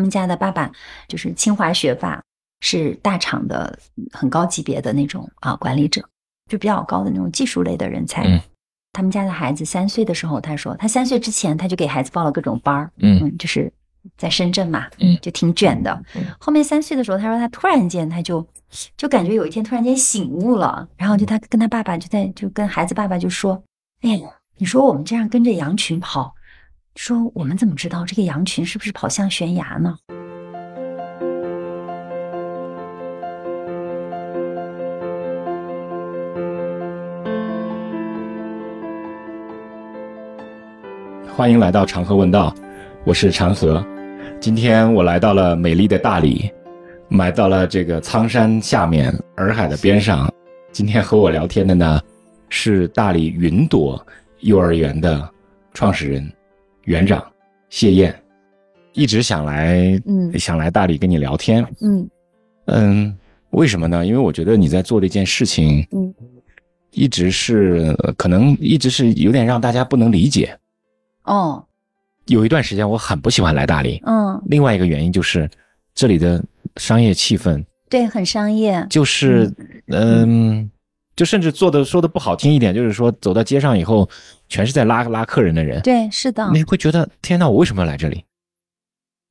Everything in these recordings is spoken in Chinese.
他们家的爸爸就是清华学霸，是大厂的很高级别的那种啊管理者，就比较高的那种技术类的人才。嗯他们家的孩子三岁的时候，他说他三岁之前他就给孩子报了各种班儿，嗯嗯，就是在深圳嘛，嗯就挺卷的嗯。后面三岁的时候，他说他突然间他就就感觉有一天突然间醒悟了，然后就他跟他爸爸就在就跟孩子爸爸就说：“哎呀，你说我们这样跟着羊群跑，说我们怎么知道这个羊群是不是跑向悬崖呢？”欢迎来到长河问道，我是长河。今天我来到了美丽的大理，来到了这个苍山下面洱海的边上。今天和我聊天的呢，是大理云朵幼儿园的创始人、园长谢燕。一直想来，嗯想来大理跟你聊天。嗯嗯，为什么呢？因为我觉得你在做的一件事情，嗯一直是呃可能一直是有点让大家不能理解。哦有一段时间我很不喜欢来大理，嗯，另外一个原因就是这里的商业气氛，对，很商业，就是嗯，就甚至做的说的不好听一点，就是说走到街上以后，全是在拉拉客人的人，对，是的，你会觉得天呐，我为什么要来这里？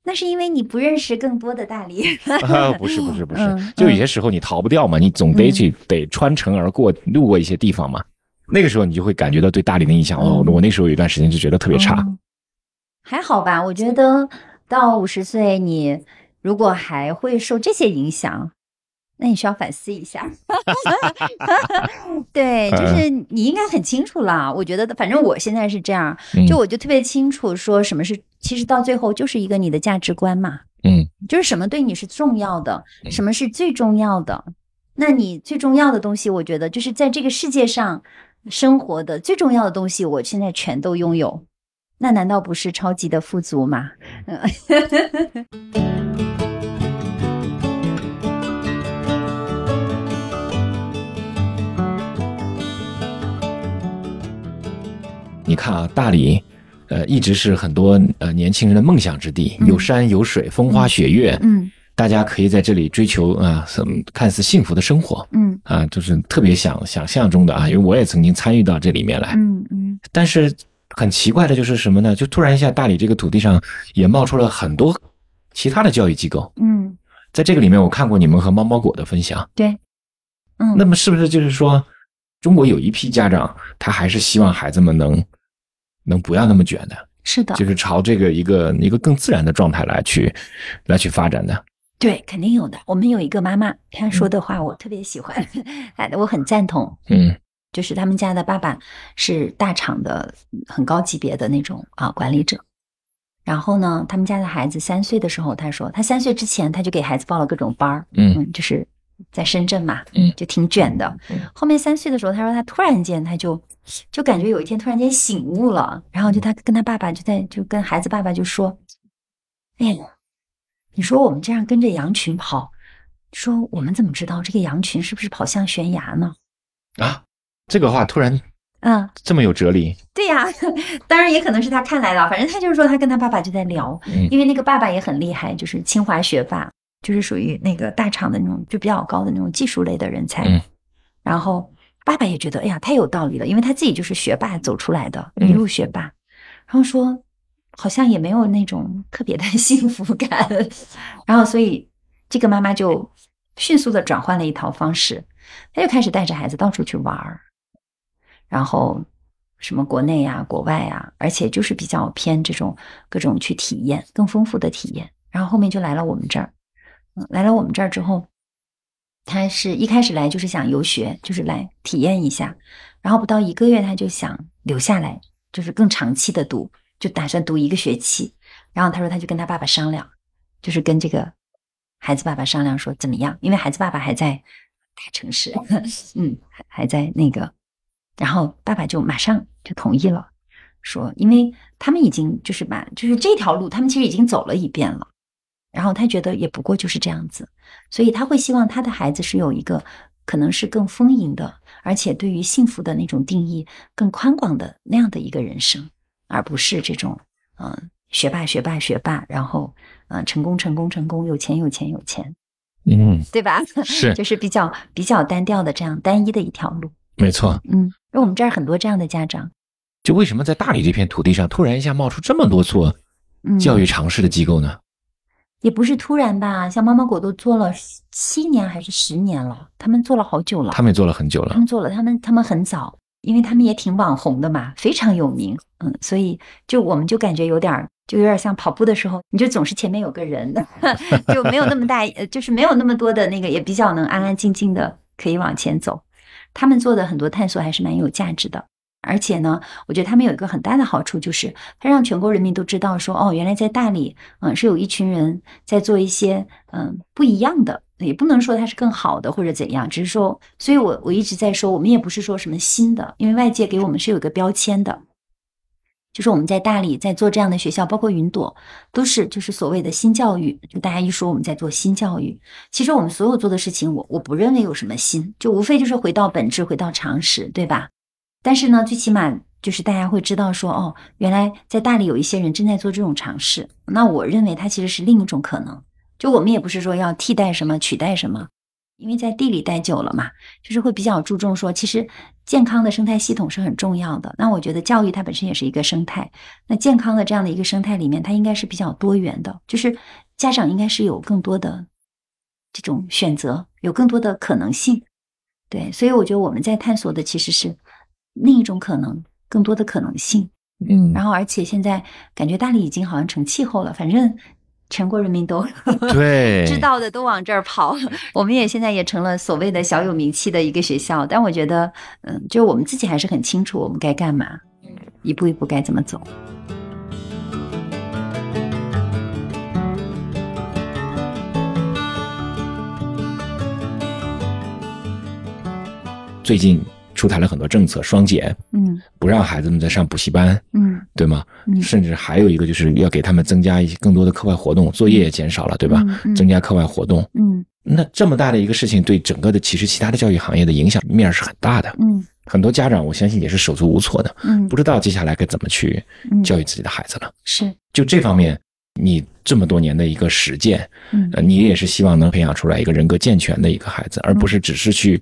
那是因为你不认识更多的大理。啊，不是不是不是嗯，就有些时候你逃不掉嘛，你总得去得穿城而过，路过一些地方嘛。那个时候你就会感觉到对大理的印象。哦，嗯我那时候有一段时间就觉得特别差。哦还好吧，我觉得到五十岁，你如果还会受这些影响，那你需要反思一下。对，就是你应该很清楚啦。我觉得，反正我现在是这样，嗯就我就特别清楚，说什么是，其实到最后就是一个你的价值观嘛，嗯就是什么对你是重要的，嗯什么是最重要的。那你最重要的东西，我觉得就是在这个世界上生活的最重要的东西，我现在全都拥有。那难道不是超级的富足吗？你看啊，大理，呃，一直是很多呃年轻人的梦想之地，嗯。有山有水，风花雪月，嗯大家可以在这里追求啊，什么看似幸福的生活嗯。啊，就是特别想想象中的啊，因为我也曾经参与到这里面来，嗯嗯。但是很奇怪的就是什么呢？就突然一下，大理这个土地上也冒出了很多其他的教育机构，嗯，在这个里面，我看过你们和猫猫狗的分享，对，嗯，那么是不是就是说，中国有一批家长，他还是希望孩子们能能不要那么卷的，是的，就是朝这个一个一个更自然的状态来去来去发展的。对，肯定有的。我们有一个妈妈，她说的话我特别喜欢，哎，我很赞同。嗯就是他们家的爸爸是大厂的很高级别的那种啊管理者。然后呢，他们家的孩子三岁的时候，他说他三岁之前他就给孩子报了各种班儿，嗯嗯，就是在深圳嘛，嗯就挺卷的嗯。后面三岁的时候，他说他突然间他就就感觉有一天突然间醒悟了，然后就他跟他爸爸就在就跟孩子爸爸就说：“哎呀，你说我们这样跟着羊群跑，说我们怎么知道这个羊群是不是跑向悬崖呢啊，这个话突然？”嗯，这么有哲理。对呀，当然也可能是他看来的，反正他就是说他跟他爸爸就在聊，嗯因为那个爸爸也很厉害，就是清华学霸，就是属于那个大厂的那种就比较高的那种技术类的人才。嗯然后爸爸也觉得，哎呀，太有道理了，因为他自己就是学霸走出来的，嗯一路学霸。然后说，好像也没有那种特别的 幸福感。然后所以这个妈妈就迅速的转换了一套方式，她就开始带着孩子到处去玩儿，然后什么国内呀、国外呀，而且就是比较偏这种各种去体验更丰富的体验。然后后面就来了我们这儿，嗯，来了我们这儿之后，他是一开始来就是想游学，就是来体验一下，然后不到一个月他就想留下来，就是更长期的读，就打算读一个学期。然后他说他就跟他爸爸商量，就是跟这个孩子爸爸商量说怎么样，因为孩子爸爸还在大城市，嗯，还还在那个，然后爸爸就马上就同意了，说因为他们已经就是把就是这条路他们其实已经走了一遍了。然后他觉得也不过就是这样子，所以他会希望他的孩子是有一个可能是更丰盈的，而且对于幸福的那种定义更宽广的那样的一个人生，而不是这种嗯、呃学霸学霸学霸，然后呃成功成功成功，有钱有钱有钱，嗯，对吧？是就是比较比较单调的这样单一的一条路。没错。嗯，因为我们这儿很多这样的家长，就为什么在大理这片土地上突然一下冒出这么多做嗯，教育尝试的机构呢？也不是突然吧，像猫猫狗都做了七年还是十年了，他们做了好久了。他们也做了很久了他。们做了，他们他们很早，因为他们也挺网红的嘛，非常有名，嗯，所以就我们就感觉有点儿，就有点像跑步的时候，你就总是前面有个人，就没有那么大，呃 就是没有那么多的那个，也比较能安安静静的可以往前走。他们做的很多探索还是蛮有价值的，而且呢，我觉得他们有一个很大的好处，就是它让全国人民都知道说，哦，原来在大理，嗯，是有一群人在做一些嗯不一样的，也不能说它是更好的或者怎样，只是说，所以我我一直在说，我们也不是说什么新的，因为外界给我们是有一个标签的。就是我们在大理在做这样的学校，包括云朵，都是就是所谓的新教育。就大家一说我们在做新教育，其实我们所有做的事情，我我不认为有什么新，就无非就是回到本质，回到常识，对吧？但是呢，最起码就是大家会知道说，哦，原来在大理有一些人正在做这种尝试。那我认为它其实是另一种可能。就我们也不是说要替代什么、取代什么，因为在地里待久了嘛，就是会比较注重说，其实健康的生态系统是很重要的。那我觉得教育它本身也是一个生态，那健康的这样的一个生态里面，它应该是比较多元的，就是家长应该是有更多的这种选择，有更多的可能性。对，所以我觉得我们在探索的其实是另一种可能，更多的可能性。嗯然后，而且现在感觉大理已经好像成气候了，反正全国人民都 对，知道的都往这儿跑。我们也现在也成了所谓的小有名气的一个学校，但我觉得，嗯，就我们自己还是很清楚我们该干嘛，一步一步该怎么走。最近出台了很多政策，双减，嗯。不让孩子们再上补习班，嗯。对吗？嗯。甚至还有一个就是要给他们增加一些更多的课外活动，作业也减少了，对吧？嗯嗯。增加课外活动，嗯。那这么大的一个事情，对整个的其实其他的教育行业的影响面是很大的。嗯。很多家长我相信也是手足无措的，嗯。不知道接下来该怎么去嗯。教育自己的孩子了。是。就这方面，你这么多年的一个实践，嗯。呃，你也是希望能培养出来一个人格健全的一个孩子，而不是只是去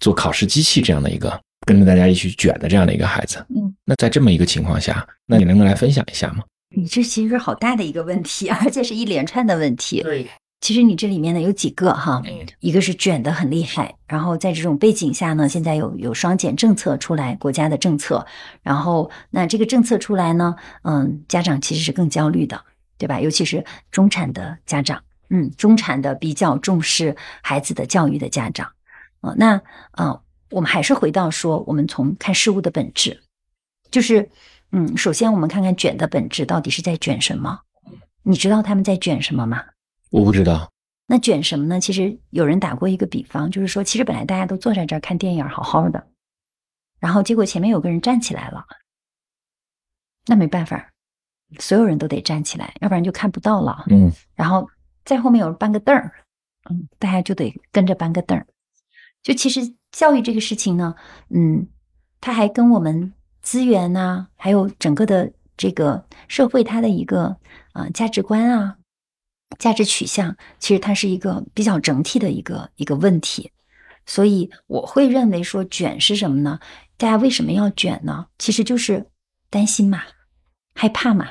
做考试机器这样的一个跟着大家一起卷的这样的一个孩子。嗯，那在这么一个情况下，那你能够来分享一下吗？你这其实是好大的一个问题，而且是一连串的问题。对，其实你这里面呢有几个哈，嗯一个是卷的很厉害，然后在这种背景下呢，现在有有双减政策出来，国家的政策，然后那这个政策出来呢，嗯，家长其实是更焦虑的，对吧？尤其是中产的家长，嗯，中产的比较重视孩子的教育的家长，呃，那呃，我们还是回到说，我们从看事物的本质，就是嗯，首先我们看看卷的本质到底是在卷什么？你知道他们在卷什么吗？我不知道。那卷什么呢？其实有人打过一个比方，就是说，其实本来大家都坐在这儿看电影，好好的，然后结果前面有个人站起来了，那没办法，所有人都得站起来，要不然就看不到了。嗯然后在后面有人搬个凳儿，嗯，大家就得跟着搬个凳儿。就其实教育这个事情呢，嗯，它还跟我们资源呐、还有整个的这个社会它的一个呃价值观啊、价值取向，其实它是一个比较整体的一个一个问题。所以我会认为说卷是什么呢？大家为什么要卷呢？其实就是担心嘛，害怕嘛，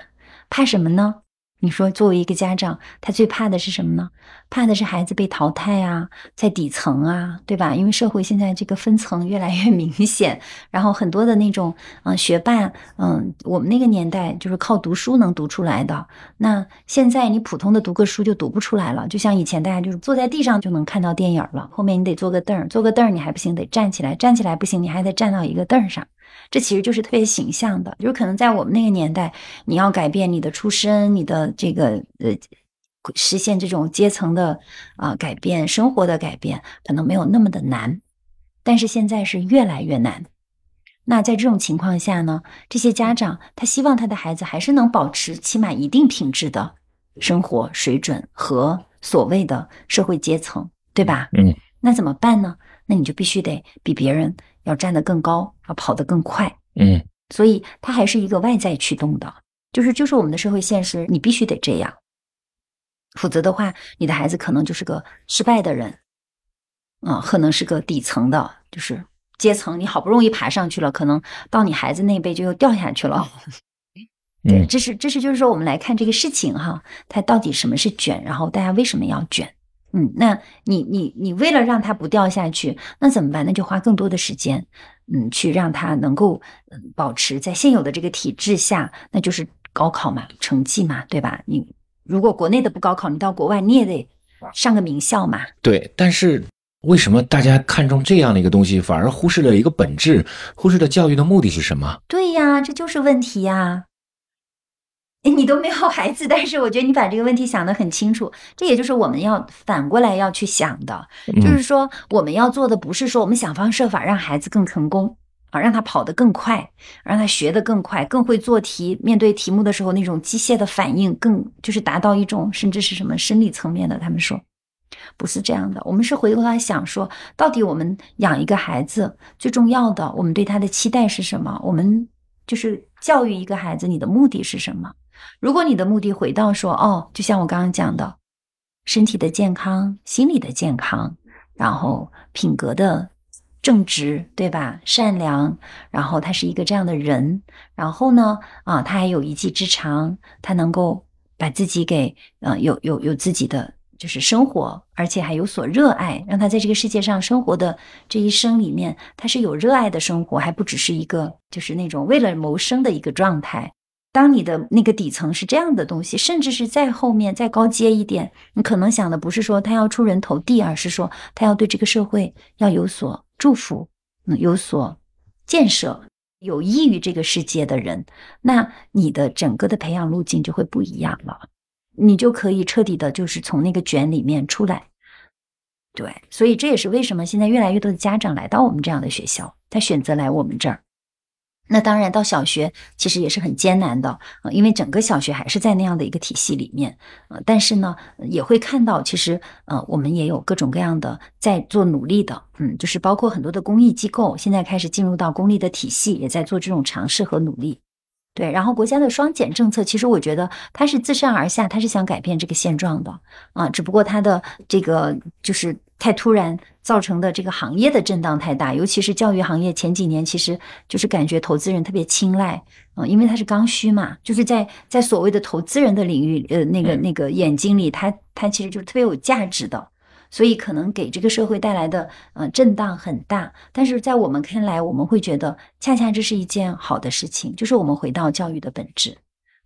怕什么呢？你说，作为一个家长，他最怕的是什么呢？怕的是孩子被淘汰啊，在底层啊，对吧？因为社会现在这个分层越来越 明显，然后很多的那种嗯、学霸，嗯，我们那个年代就是靠读书能读出来的，那现在你普通的读个书就读不出来了。就像以前大家就是坐在地上就能看到电影了，后面你得坐个凳儿，坐个凳儿你还不行，得站起来，站起来不行，你还得站到一个凳儿上。这其实就是特别形象的，就是可能在我们那个年代，你要改变你的出身，你的这个呃，实现这种阶层的啊、改变，生活的改变，可能没有那么的难，但是现在是越来越难。那在这种情况下呢，这些家长他希望他的孩子还是能保持起码一定品质的生活水准和所谓的社会阶层，对吧？嗯，那怎么办呢？那你就必须得比别人要站得更高，要跑得更快。嗯所以它还是一个外在驱动的，就是就是我们的社会现实，你必须得这样。否则的话，你的孩子可能就是个失败的人，啊，可能是个底层的，就是阶层，你好不容易爬上去了，可能到你孩子那辈就又掉下去了。对，这是这是就是说，我们来看这个事情哈，它到底什么是卷，然后大家为什么要卷？嗯，那你你你为了让他不掉下去，那怎么办？那就花更多的时间，嗯，去让他能够嗯保持在现有的这个体制下，那就是高考嘛，成绩嘛，对吧？你如果国内的不高考，你到国外你也得上个名校嘛。对，但是为什么大家看重这样的一个东西，反而忽视了一个本质，忽视了教育的目的是什么？对呀，这就是问题呀。你都没有孩子，但是我觉得你把这个问题想得很清楚，这也就是我们要反过来要去想的，就是说我们要做的不是说我们想方设法让孩子更成功啊，让他跑得更快，让他学得更快，更会做题，面对题目的时候那种机械的反应更就是达到一种甚至是什么生理层面的。他们说不是这样的，我们是回过来想说，到底我们养一个孩子最重要的，我们对他的期待是什么？我们就是教育一个孩子，你的目的是什么？如果你的目的回到说哦，就像我刚刚讲的，身体的健康、心理的健康，然后品格的正直，对吧？善良，然后他是一个这样的人，然后呢，啊，他还有一技之长，他能够把自己给呃有有有自己的就是生活，而且还有所热爱，让他在这个世界上生活的这一生里面，他是有热爱的生活，还不只是一个就是那种为了谋生的一个状态。当你的那个底层是这样的东西，甚至是在后面再高阶一点，你可能想的不是说他要出人头地，而是说他要对这个社会要有所祝福，嗯，有所建设，有益于这个世界的人，那你的整个的培养路径就会不一样了，你就可以彻底的，就是从那个卷里面出来。对，所以这也是为什么现在越来越多的家长来到我们这样的学校，他选择来我们这儿。那当然，到小学其实也是很艰难的呃，因为整个小学还是在那样的一个体系里面，呃，但是呢，也会看到其实呃，我们也有各种各样的在做努力的，嗯，就是包括很多的公益机构现在开始进入到公立的体系，也在做这种尝试和努力。对，然后国家的双减政策，其实我觉得它是自上而下，它是想改变这个现状的啊，只不过它的这个就是太突然造成的这个行业的震荡太大，尤其是教育行业前几年，其实就是感觉投资人特别青睐啊，因为它是刚需嘛，就是在在所谓的投资人的领域，呃，那个那个眼睛里，它它其实就是特别有价值的。所以可能给这个社会带来的呃震荡很大，但是在我们看来，我们会觉得恰恰这是一件好的事情，就是我们回到教育的本质。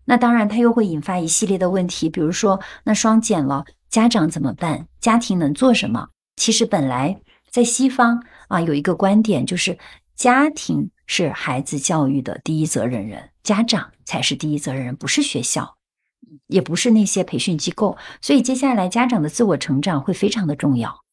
那当然，它又会引发一系列的问题，比如说那双减了，家长怎么办？家庭能做什么？其实本来在西方啊有一个观点，就是家庭是孩子教育的第一责任人，家长才是第一责任人，不是学校。也不是那些培训机构，所以接下来家长的自我成长会非常的重要。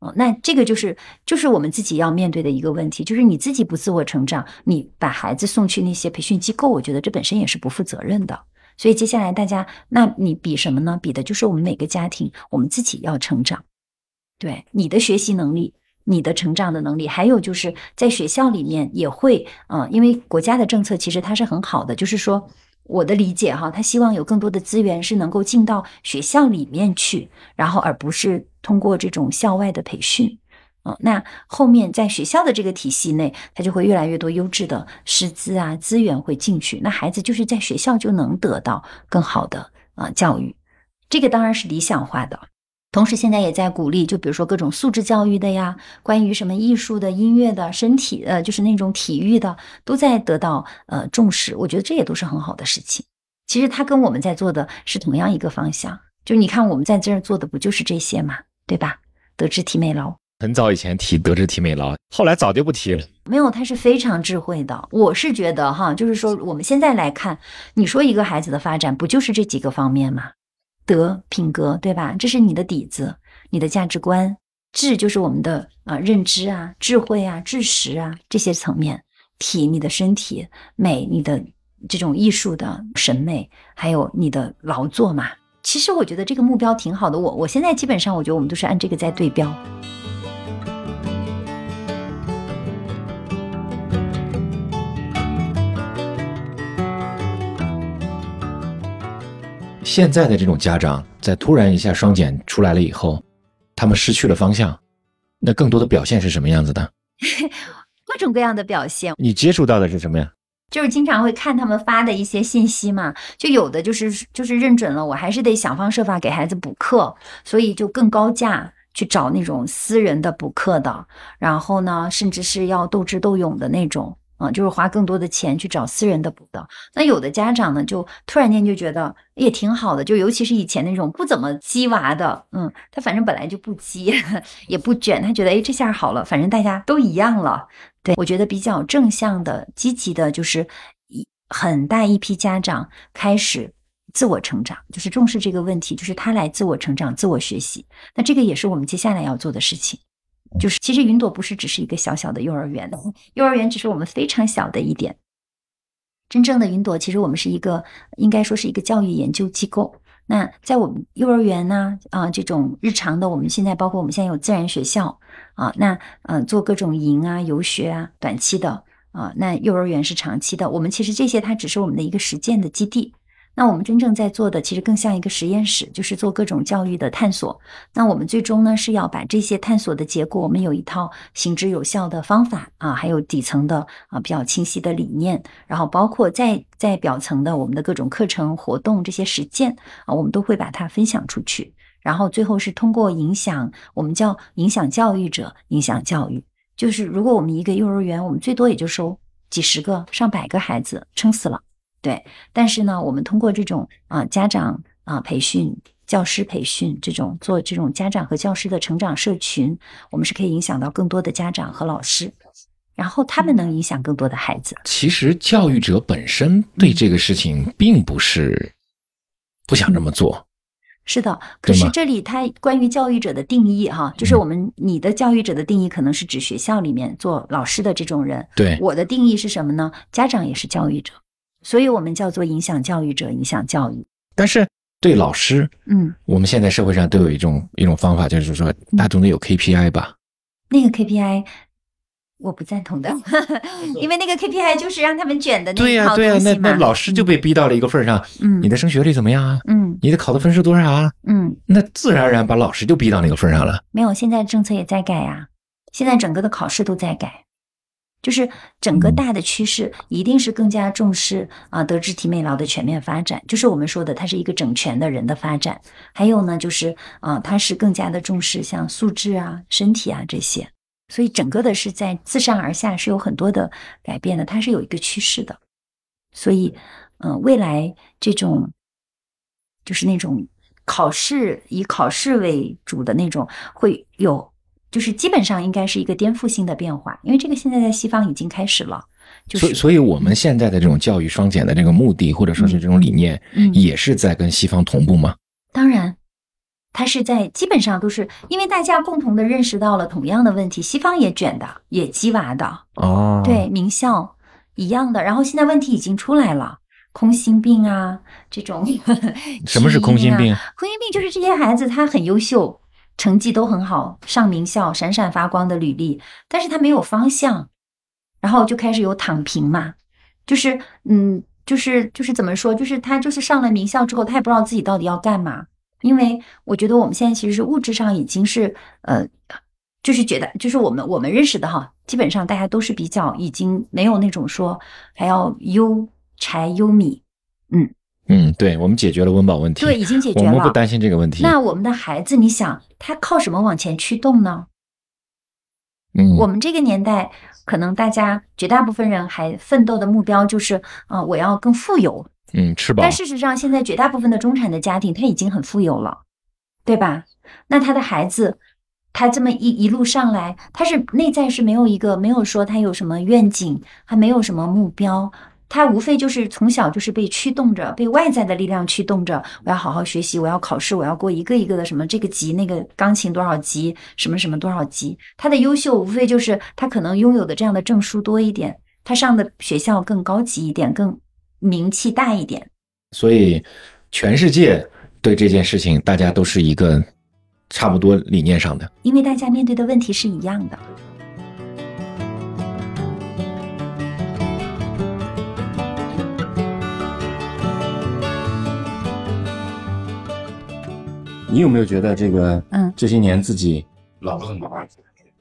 哦，那这个就是就是我们自己要面对的一个问题，就是你自己不自我成长，你把孩子送去那些培训机构，我觉得这本身也是不负责任的。所以接下来大家，那你比什么呢？比的就是我们每个家庭，我们自己要成长。对你的学习能力，你的成长的能力，还有就是在学校里面也会，嗯，因为国家的政策其实它是很好的，就是说。我的理解哈，他希望有更多的资源是能够进到学校里面去，然后而不是通过这种校外的培训。嗯，那后面在学校的这个体系内，他就会越来越多优质的师资啊资源会进去，那孩子就是在学校就能得到更好的啊教育。这个当然是理想化的。同时，现在也在鼓励，就比如说各种素质教育的呀，关于什么艺术的、音乐的、身体呃，就是那种体育的，都在得到呃重视。我觉得这也都是很好的事情。其实它跟我们在做的是同样一个方向。就你看，我们在这儿做的不就是这些嘛，对吧？德智体美劳。很早以前提德智体美劳，后来早就不提了。没有，他是非常智慧的。我是觉得哈，就是说我们现在来看，你说一个孩子的发展，不就是这几个方面吗？德品格对吧？这是你的底子，你的价值观。智就是我们的啊认知啊、智慧啊、知识啊这些层面。体你的身体，美你的这种艺术的审美，还有你的劳作嘛。其实我觉得这个目标挺好的。我我现在基本上我觉得我们都是按这个在对标。现在的这种家长，在突然一下双减出来了以后，他们失去了方向，那更多的表现是什么样子的？各种各样的表现，你接触到的是什么呀？就是经常会看他们发的一些信息嘛，就有的就是就是认准了，我还是得想方设法给孩子补课，所以就更高价去找那种私人的补课的，然后呢，甚至是要斗智斗勇的那种。啊，就是花更多的钱去找私人的补的。那有的家长呢，就突然间就觉得也挺好的，就尤其是以前那种不怎么鸡娃的，嗯，他反正本来就不鸡，也不卷，他觉得哎这下好了，反正大家都一样了。对我觉得比较正向的、积极的，就是一很大一批家长开始自我成长，就是重视这个问题，就是他来自我成长、自我学习。那这个也是我们接下来要做的事情。就是，其实云朵不是只是一个小小的幼儿园，幼儿园只是我们非常小的一点。真正的云朵，其实我们是一个，应该说是一个教育研究机构。那在我们幼儿园呢，啊，这种日常的，我们现在包括我们现在有自然学校啊，那嗯，做各种营啊、游学啊，短期的啊，那幼儿园是长期的。我们其实这些它只是我们的一个实践的基地。那我们真正在做的，其实更像一个实验室，就是做各种教育的探索。那我们最终呢，是要把这些探索的结果，我们有一套行之有效的方法啊，还有底层的啊比较清晰的理念，然后包括在在表层的我们的各种课程活动这些实践啊，我们都会把它分享出去。然后最后是通过影响，我们叫影响教育者，影响教育。就是如果我们一个幼儿园，我们最多也就收几十个、上百个孩子，撑死了。对，但是呢，我们通过这种啊家长啊培训、教师培训这种做这种家长和教师的成长社群，我们是可以影响到更多的家长和老师，然后他们能影响更多的孩子。其实教育者本身对这个事情并不是不想这么做。是的，可是这里他关于教育者的定义哈，就是我们你的教育者的定义可能是指学校里面做老师的这种人。对，我的定义是什么呢？家长也是教育者。所以我们叫做影响教育者，影响教育。但是对老师，嗯，我们现在社会上都有一种一种方法，就是说，大总得有 KPI 吧？那个 KPI 我不赞同的，因为那个 KPI 就是让他们卷的那对呀，对呀，那那老师就被逼到了一个份上。嗯，你的升学率怎么样啊？嗯，你的考的分数多少啊？嗯，那自然而然把老师就逼到那个份上了。没有，现在政策也在改呀，现在整个的考试都在改。就是整个大的趋势，一定是更加重视啊德智体美劳的全面发展。就是我们说的，它是一个整全的人的发展。还有呢，就是啊，它是更加的重视像素质啊、身体啊这些。所以整个的是在自上而下是有很多的改变的，它是有一个趋势的。所以，嗯，未来这种就是那种考试以考试为主的那种会有。就是基本上应该是一个颠覆性的变化，因为这个现在在西方已经开始了。所以，所以我们现在的这种教育双减的这个目的，或者说是这种理念，也是在跟西方同步吗？当然，它是在基本上都是因为大家共同的认识到了同样的问题，西方也卷的，也鸡娃的哦，对，名校一样的。然后现在问题已经出来了，空心病啊这种。什么是空心病？空心病就是这些孩子他很优秀。成绩都很好，上名校，闪闪发光的履历，但是他没有方向，然后就开始有躺平嘛，就是，嗯，就是就是怎么说，就是他就是上了名校之后，他也不知道自己到底要干嘛，因为我觉得我们现在其实是物质上已经是，呃，就是觉得，就是我们我们认识的哈，基本上大家都是比较已经没有那种说还要忧柴忧米，嗯。嗯，对，我们解决了温饱问题，对，已经解决了，我们不担心这个问题。那我们的孩子，你想他靠什么往前驱动呢？嗯，我们这个年代，可能大家绝大部分人还奋斗的目标就是，啊，我要更富有，嗯，吃饱。但事实上，现在绝大部分的中产的家庭，他已经很富有了，对吧？那他的孩子，他这么一一路上来，他是内在是没有一个，没有说他有什么愿景，还没有什么目标。他无非就是从小就是被驱动着，被外在的力量驱动着。我要好好学习，我要考试，我要过一个一个的什么这个级那个钢琴多少级，什么什么多少级。他的优秀无非就是他可能拥有的这样的证书多一点，他上的学校更高级一点，更名气大一点。所以，全世界对这件事情，大家都是一个差不多理念上的，因为大家面对的问题是一样的。你有没有觉得这个嗯这些年自己老了很多？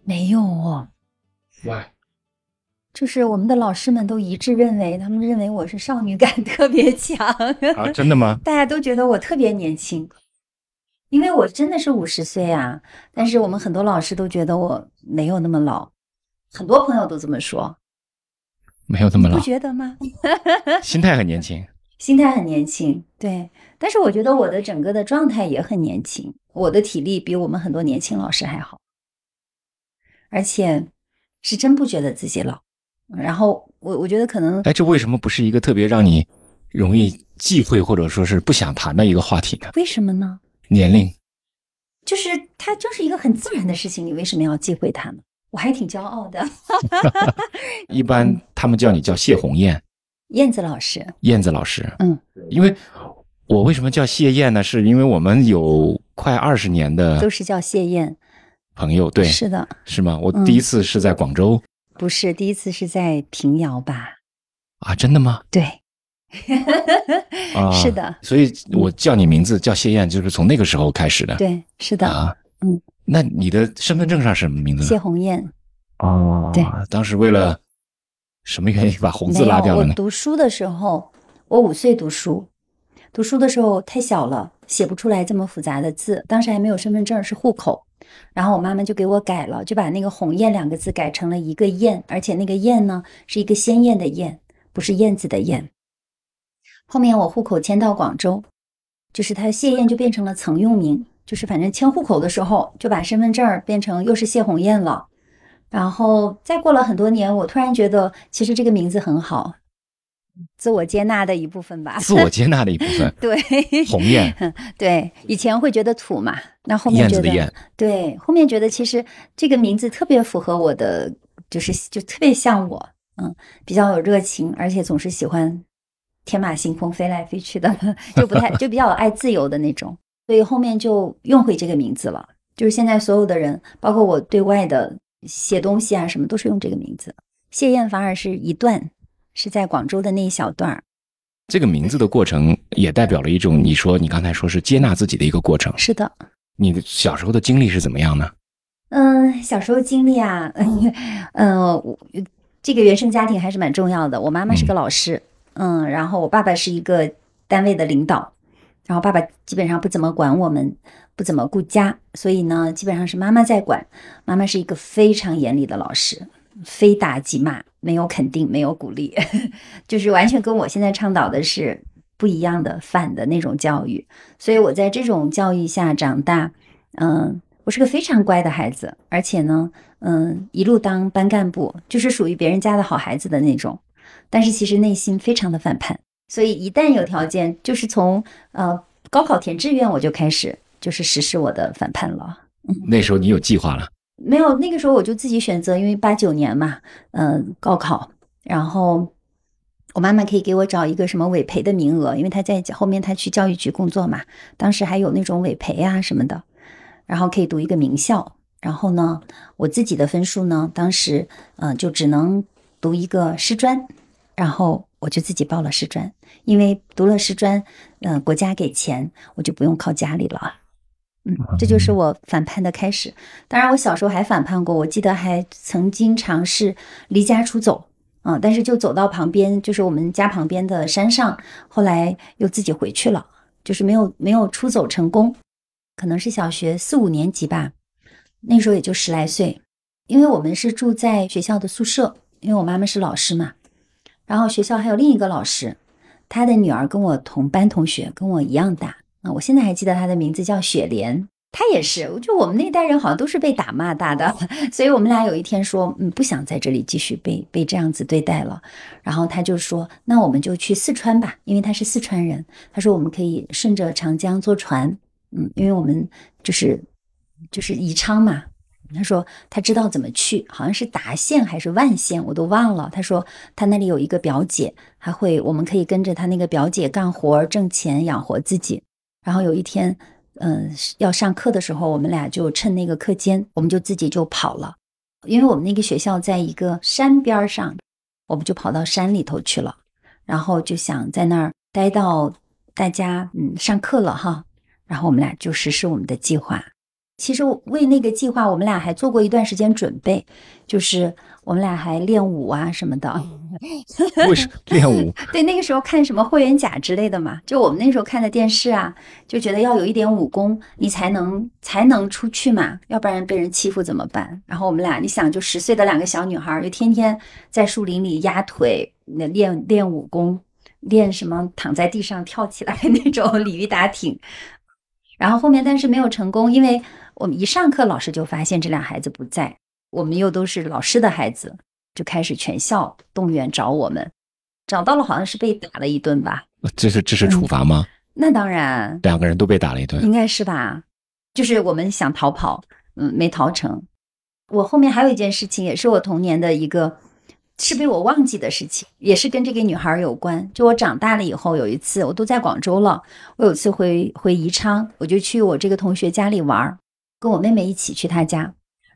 没有哦，Why？就是我们的老师们都一致认为，他们认为我是少女感特别强，啊，真的吗？大家都觉得我特别年轻，因为我真的是五十岁啊。但是我们很多老师都觉得我没有那么老，很多朋友都这么说，没有这么老不，觉得吗？心态很年轻。心态很年轻，对。但是我觉得我的整个的状态也很年轻，我的体力比我们很多年轻老师还好，而且是真不觉得自己老。然后我我觉得可能哎，这为什么不是一个特别让你容易忌讳或者说是不想谈的一个话题呢？为什么呢？年龄就是它就是一个很自然的事情，你为什么要忌讳它呢？我还挺骄傲的。一般他们叫你叫谢红艳，燕子老师，燕子老师。嗯，因为我为什么叫谢燕呢？是因为我们有快二十年的都是叫谢燕。朋友，对，是的，是吗？我嗯第一次是在广州、不是第一次是在平遥吧？啊，真的吗？对，啊，是的，所以我叫你名字叫谢燕，就是从那个时候开始的。对，是的，啊，嗯，那你的身份证上是什么名字呢？谢红艳。哦，对，当时为了什么原因把红字拉掉了呢？读书的时候，我五岁读书，读书的时候太小了，写不出来这么复杂的字，当时还没有身份证，是户口。然后我妈妈就给我改了，就把那个“鸿雁”两个字改成了一个“燕”，而且那个“燕”呢是一个鲜艳的“艳”，不是燕子的“燕”。后面我户口迁到广州，就是他谢燕就变成了曾用名，就是反正迁户口的时候就把身份证变成又是谢红艳了。然后再过了很多年，我突然觉得其实这个名字很好，自我接纳的一部分吧。自我接纳的一部分。对，鸿雁，对，以前会觉得土嘛，那后面觉得燕子的燕，对，后面觉得其实这个名字特别符合我的，就是就特别像我，嗯，比较有热情，而且总是喜欢天马行空、飞来飞去的，就不太 就比较爱自由的那种，所以后面就用回这个名字了。就是现在所有的人，包括我对外的写东西啊什么，都是用这个名字。谢燕反而是一段，是在广州的那一小段儿。这个名字的过程也代表了一种你说你刚才说是接纳自己的一个过程。是的，你的小时候的经历是怎么样呢？嗯，小时候经历啊，嗯，我这个原生家庭还是蛮重要的。我妈妈是个老师，嗯，然后我爸爸是一个单位的领导，然后爸爸基本上不怎么管我们，不怎么顾家，所以呢，基本上是妈妈在管。妈妈是一个非常严厉的老师，非打即骂，没有肯定，没有鼓励，就是完全跟我现在倡导的是不一样的反的那种教育。所以我在这种教育下长大，嗯。我是个非常乖的孩子，而且呢，嗯，一路当班干部，就是属于别人家的好孩子的那种。但是其实内心非常的反叛，所以一旦有条件，就是从呃高考填志愿我就开始就是实施我的反叛了。那时候你有计划了？没有，那个时候我就自己选择，因为八九年嘛，嗯、高考，然后我妈妈可以给我找一个什么委培的名额，因为她在后面她去教育局工作嘛，当时还有那种委培啊什么的。然后可以读一个名校，然后呢，我自己的分数呢，当时嗯、就只能读一个师专，然后我就自己报了师专，因为读了师专，嗯、国家给钱，我就不用靠家里了。嗯，这就是我反叛的开始。当然，我小时候还反叛过，我记得还曾经尝试离家出走，啊、嗯，但是就走到旁边，就是我们家旁边的山上，后来又自己回去了，就是没有没有出走成功。可能是小学四五年级吧，那时候也就十来岁，因为我们是住在学校的宿舍，因为我妈妈是老师嘛，然后学校还有另一个老师，他的女儿跟我同班同学，跟我一样大啊，我现在还记得她的名字叫雪莲，她也是，就我们那代人好像都是被打骂大的，所以我们俩有一天说，嗯，不想在这里继续被被这样子对待了，然后他就说，那我们就去四川吧，因为他是四川人，他说我们可以顺着长江坐船。嗯，因为我们就是就是宜昌嘛，他说他知道怎么去，好像是达县还是万县，我都忘了。他说他那里有一个表姐，还会我们可以跟着他那个表姐干活挣钱养活自己。然后有一天，嗯、呃，要上课的时候，我们俩就趁那个课间，我们就自己就跑了，因为我们那个学校在一个山边上，我们就跑到山里头去了，然后就想在那儿待到大家嗯上课了哈。然后我们俩就实施我们的计划。其实为那个计划，我们俩还做过一段时间准备，就是我们俩还练舞啊什么的。为什么练武？对，那个时候看什么霍元甲之类的嘛，就我们那时候看的电视啊，就觉得要有一点武功，你才能才能出去嘛，要不然被人欺负怎么办？然后我们俩，你想，就十岁的两个小女孩，就天天在树林里压腿，那练练武功，练什么躺在地上跳起来那种鲤鱼打挺。然后后面但是没有成功，因为。我们一上课，老师就发现这俩孩子不在，我们又都是老师的孩子，就开始全校动员找我们，找到了好像是被打了一顿吧？这是这是处罚吗？那当然，两个人都被打了一顿，应该是吧？就是我们想逃跑，嗯，没逃成。我后面还有一件事情，也是我童年的一个。是被我忘记的事情，也是跟这个女孩有关。就我长大了以后，有一次我都在广州了，我有次回回宜昌，我就去我这个同学家里玩，跟我妹妹一起去她家，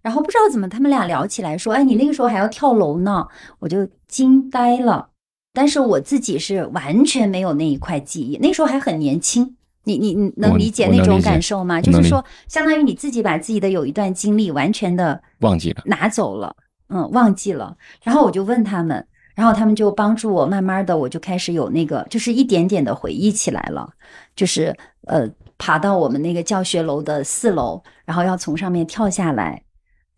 然后不知道怎么他们俩聊起来，说：“哎，你那个时候还要跳楼呢。”我就惊呆了。但是我自己是完全没有那一块记忆，那时候还很年轻。你你你能理解那种感受吗？就是说，相当于你自己把自己的有一段经历完全的忘记了，拿走了。嗯，忘记了。然后我就问他们，然后他们就帮助我，慢慢的我就开始有那个，就是一点点的回忆起来了。就是呃，爬到我们那个教学楼的四楼，然后要从上面跳下来，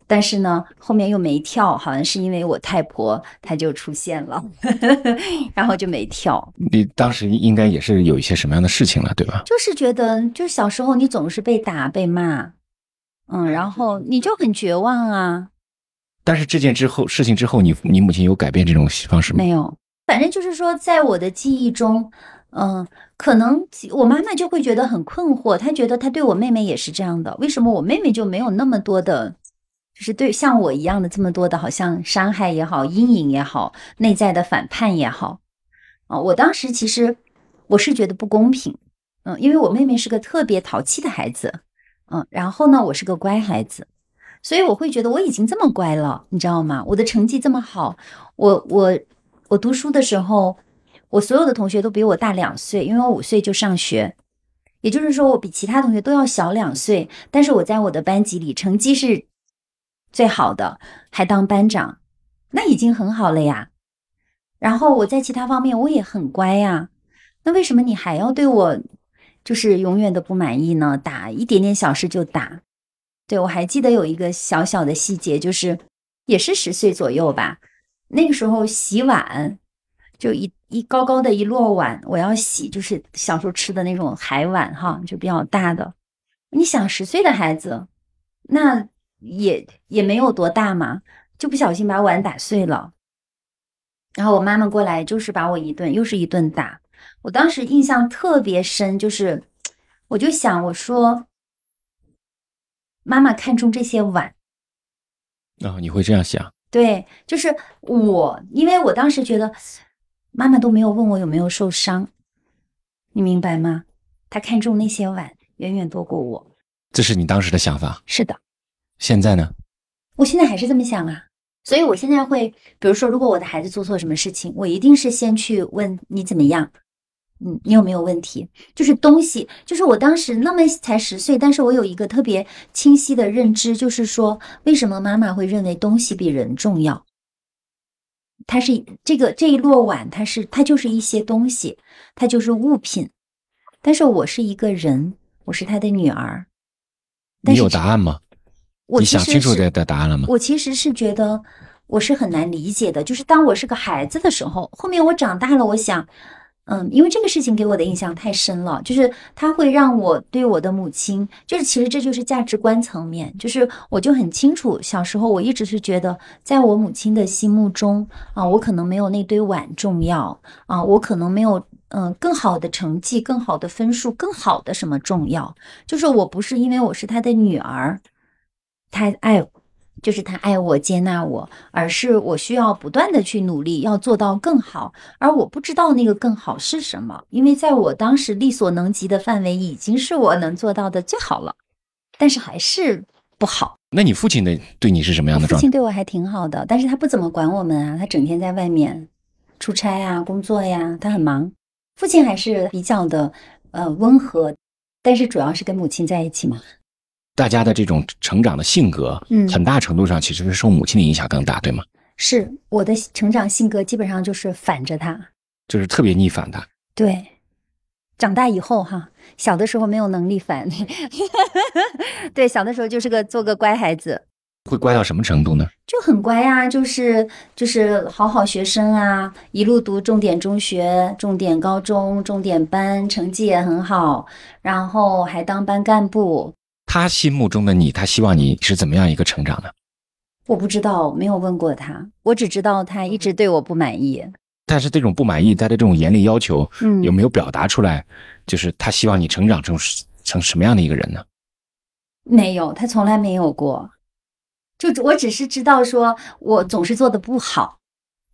但是呢，后面又没跳，好像是因为我太婆她就出现了，然后就没跳。你当时应该也是有一些什么样的事情了，对吧？就是觉得，就是小时候你总是被打被骂，嗯，然后你就很绝望啊。但是这件之后事情之后，你你母亲有改变这种方式吗？没有，反正就是说，在我的记忆中，嗯，可能我妈妈就会觉得很困惑，她觉得她对我妹妹也是这样的，为什么我妹妹就没有那么多的，就是对像我一样的这么多的，好像伤害也好，阴影也好，内在的反叛也好，啊，我当时其实我是觉得不公平，嗯，因为我妹妹是个特别淘气的孩子，嗯，然后呢，我是个乖孩子。所以我会觉得我已经这么乖了，你知道吗？我的成绩这么好，我我我读书的时候，我所有的同学都比我大两岁，因为我五岁就上学，也就是说我比其他同学都要小两岁。但是我在我的班级里成绩是最好的，还当班长，那已经很好了呀。然后我在其他方面我也很乖呀，那为什么你还要对我就是永远的不满意呢？打一点点小事就打。对，我还记得有一个小小的细节，就是也是十岁左右吧。那个时候洗碗，就一一高高的一摞碗，我要洗，就是小时候吃的那种海碗哈，就比较大的。你想，十岁的孩子，那也也没有多大嘛，就不小心把碗打碎了。然后我妈妈过来，就是把我一顿又是一顿打。我当时印象特别深，就是我就想，我说。妈妈看中这些碗，哦，你会这样想？对，就是我，因为我当时觉得妈妈都没有问我有没有受伤，你明白吗？她看中那些碗远远多过我，这是你当时的想法？是的。现在呢？我现在还是这么想啊，所以我现在会，比如说，如果我的孩子做错什么事情，我一定是先去问你怎么样。嗯，你有没有问题？就是东西，就是我当时那么才十岁，但是我有一个特别清晰的认知，就是说，为什么妈妈会认为东西比人重要？它是这个这一摞碗，它是它就是一些东西，它就是物品。但是我是一个人，我是他的女儿。你有答案吗？你想清楚这的答案了吗？我其实是觉得我是很难理解的，就是当我是个孩子的时候，后面我长大了，我想。嗯，因为这个事情给我的印象太深了，就是他会让我对我的母亲，就是其实这就是价值观层面，就是我就很清楚，小时候我一直是觉得，在我母亲的心目中啊，我可能没有那堆碗重要啊，我可能没有嗯更好的成绩、更好的分数、更好的什么重要，就是我不是因为我是他的女儿，他爱。就是他爱我、接纳我，而是我需要不断的去努力，要做到更好。而我不知道那个更好是什么，因为在我当时力所能及的范围，已经是我能做到的最好了，但是还是不好。那你父亲的对你是什么样的？父亲对我还挺好的，但是他不怎么管我们啊，他整天在外面出差呀、工作呀，他很忙。父亲还是比较的呃温和。但是主要是跟母亲在一起嘛。大家的这种成长的性格，嗯很大程度上其实是受母亲的影响更大，对吗？是我的成长性格基本上就是反着他。就是特别逆反的。对，长大以后哈，小的时候没有能力反。对，小的时候就是个做个乖孩子，会乖到什么程度呢？就很乖啊，就是就是好好学生啊，一路读重点中学、重点高中、重点班，成绩也很好，然后还当班干部。他心目中的你，他希望你是怎么样一个成长呢？我不知道，没有问过他，我只知道他一直对我不满意。但是这种不满意，他的这种严厉要求，嗯，有没有表达出来？就是他希望你成长成成什么样的一个人呢？没有，他从来没有过。就我只是知道说我总是做的不好，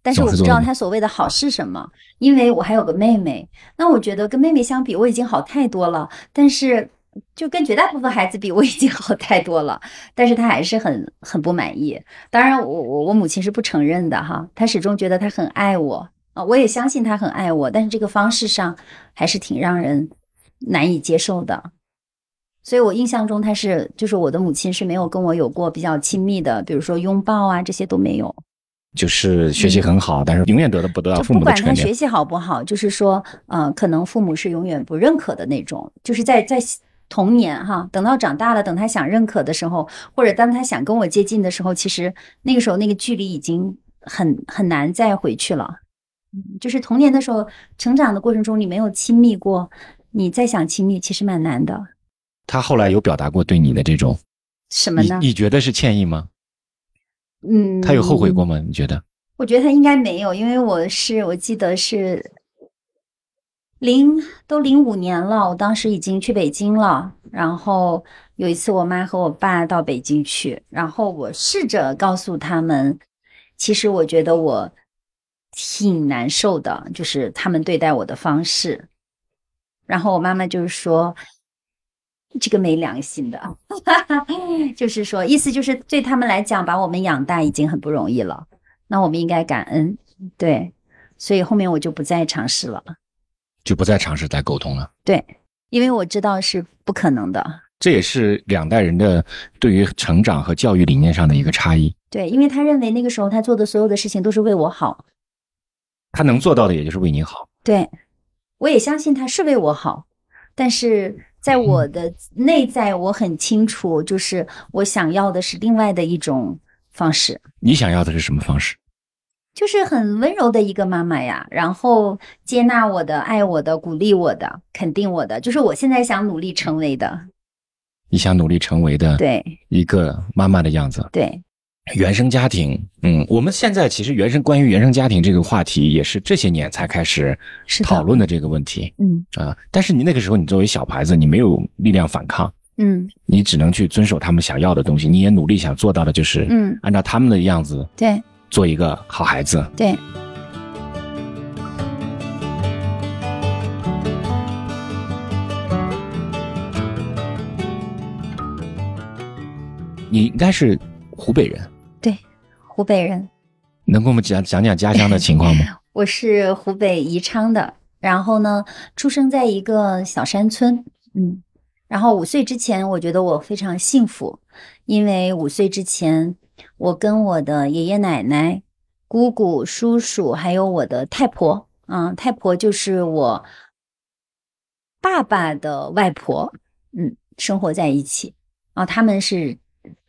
但是我不知道他所谓的好是什么，因为我还有个妹妹。那我觉得跟妹妹相比，我已经好太多了。但是就跟绝大部分孩子比，我已经好太多了。但是他还是很很不满意。当然，我我我母亲是不承认的哈，她始终觉得他很爱我啊，我也相信他很爱我，但是这个方式上还是挺让人难以接受的。所以我印象中，他是就是我的母亲是没有跟我有过比较亲密的，比如说拥抱啊，这些都没有。就是学习很好，但是永远得不到父母的嗯不管。他学习好不好，就是说，呃，可能父母是永远不认可的那种。就是在在童年哈，等到长大了，等他想认可的时候，或者当他想跟我接近的时候，其实那个时候那个距离已经很很难再回去了。嗯，就是童年的时候，成长的过程中你没有亲密过，你再想亲密，其实蛮难的。他后来有表达过对你的这种，什么呢？你觉得是歉意吗？嗯，他有后悔过吗？你觉得？我觉得他应该没有，因为我是我记得是零都零五年了，我当时已经去北京了。然后有一次我妈和我爸到北京去，然后我试着告诉他们，其实我觉得我挺难受的，就是他们对待我的方式。然后我妈妈就是说。这个没良心的，就是说，意思就是对他们来讲，把我们养大已经很不容易了。那我们应该感恩，对，所以后面我就不再尝试了，就不再尝试再沟通了。对，因为我知道是不可能的。这也是两代人的对于成长和教育理念上的一个差异。对，因为他认为那个时候他做的所有的事情都是为我好，他能做到的也就是为你好。对，我也相信他是为我好，但是在我的内在，我很清楚，就是我想要的是另外的一种方式。你想要的是什么方式？就是很温柔的一个妈妈呀，然后接纳我的、爱我的、鼓励我的、肯定我的，就是我现在想努力成为的。你想努力成为的对一个妈妈的样子。对，原生家庭，嗯，我们现在其实原生关于原生家庭这个话题，也是这些年才开始讨论的这个问题嗯啊。但是你那个时候，你作为小孩子，你没有力量反抗，嗯你只能去遵守他们想要的东西，你也努力想做到的就是，嗯，按照他们的样子对做一个好孩子。对，你应该是湖北人，对湖北人，能跟我们讲讲讲家乡的情况吗？我是湖北宜昌的，然后呢，出生在一个小山村，嗯，然后五岁之前，我觉得我非常幸福，因为五岁之前，我跟我的爷爷奶奶、姑姑、叔叔，还有我的太婆，嗯，太婆就是我爸爸的外婆，嗯，生活在一起，啊，他们是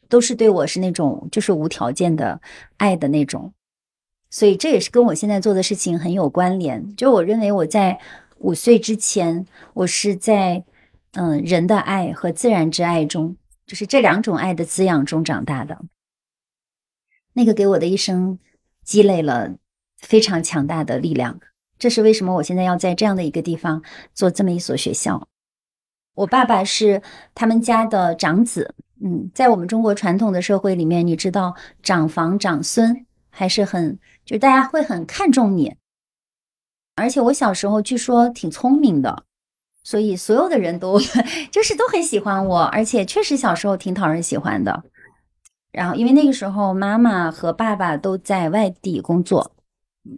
都是对我是那种就是无条件的爱的那种。所以这也是跟我现在做的事情很有关联。就我认为我在五岁之前，我是在嗯人的爱和自然之爱中，就是这两种爱的滋养中长大的。那个给我的一生积累了非常强大的力量。这是为什么我现在要在这样的一个地方做这么一所学校。我爸爸是他们家的长子，嗯，在我们中国传统的社会里面，你知道长房长孙还是很。就大家会很看重你，而且我小时候据说挺聪明的，所以所有的人都 就是都很喜欢我，而且确实小时候挺讨人喜欢的。然后因为那个时候妈妈和爸爸都在外地工作，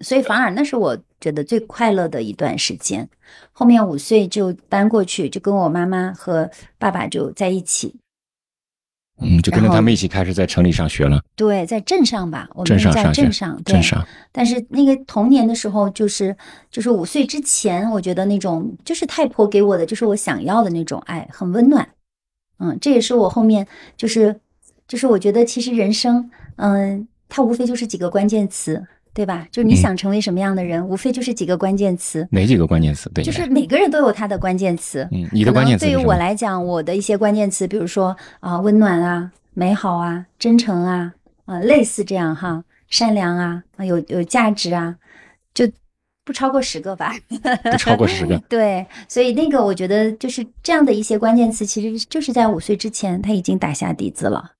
所以反而那是我觉得最快乐的一段时间。后面五岁就搬过去，就跟我妈妈和爸爸就在一起。嗯，就跟着他们一起开始在城里上学了，对，在镇上吧，我们在镇上镇上。但是那个童年的时候，就是就是五岁之前，我觉得那种就是太婆给我的，就是我想要的那种爱，很温暖。嗯，这也是我后面就是就是我觉得其实人生，嗯，它无非就是几个关键词，对吧？就是你嗯想成为什么样的人，无非就是几个关键词。哪几个关键词对？就是每个人都有他的关键词。嗯，你的关键词对于我？来讲，我的一些关键词，比如说啊、温暖啊、美好啊、真诚啊，啊、类似这样哈，善良啊，啊有有价值啊，就不超过十个吧。不超过十个。对，所以那个我觉得就是这样的一些关键词，其实就是在五岁之前他已经打下底子了。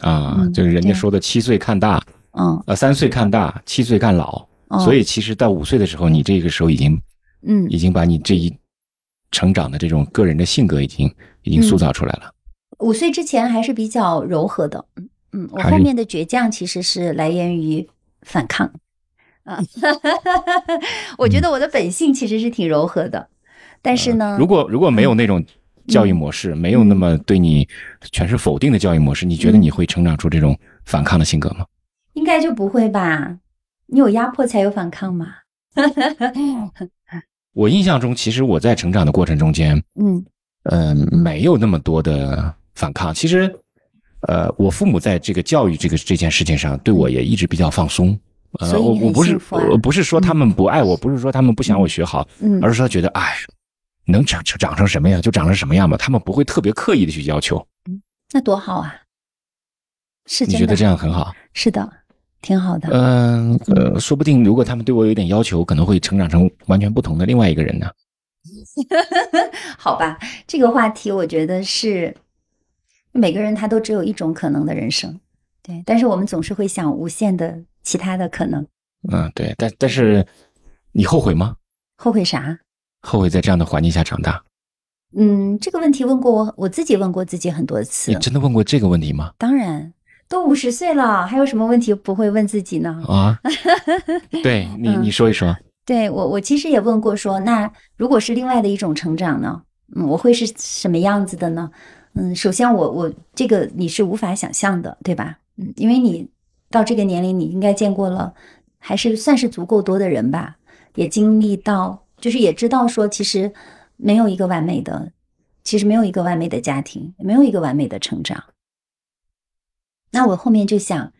啊，嗯就是人家说的七岁看大，嗯，呃，三岁看大，七岁看老。哦。所以其实到五岁的时候，你这个时候已经嗯。已经把你这一成长的这种个人的性格已经已经塑造出来了。五岁之前还是比较柔和的，嗯嗯，我后面的倔强其实是来源于反抗，啊，我觉得我的本性其实是挺柔和的，但是呢，呃如果如果没有那种教育模式，没有那么对你全是否定的教育模式，你觉得嗯你会成长出这种反抗的性格吗？应该就不会吧？你有压迫才有反抗嘛，我印象中，其实我在成长的过程中间，嗯呃，没有那么多的反抗。其实，呃，我父母在这个教育这个这件事情上，对我也一直比较放松。呃，我我不是我不是说他们不爱我，不是说他们不想我学好，嗯而是说觉得，哎，能长长成什么样就长成什么样吧。他们不会特别刻意的去要求。嗯那多好啊！是，你觉得这样很好？是的，挺好的。嗯呃，说不定如果他们对我有点要求，可能会成长成完全不同的另外一个人呢。好吧，这个话题我觉得是每个人他都只有一种可能的人生，对，但是我们总是会想无限的其他的可能，嗯，对，但但是你后悔吗？后悔啥？后悔在这样的环境下长大？嗯，这个问题问过我，我自己问过自己很多次你。真的问过这个问题吗？当然，都五十岁了，还有什么问题不会问自己呢？啊，对你，嗯你说一说。对我，我其实也问过说，那如果是另外的一种成长呢？嗯，我会是什么样子的呢？嗯，首先我我这个你是无法想象的，对吧？嗯，因为你到这个年龄，你应该见过了，还是算是足够多的人吧，也经历到，就是也知道说，其实没有一个完美的，其实没有一个完美的家庭，没有一个完美的成长。那我后面就想，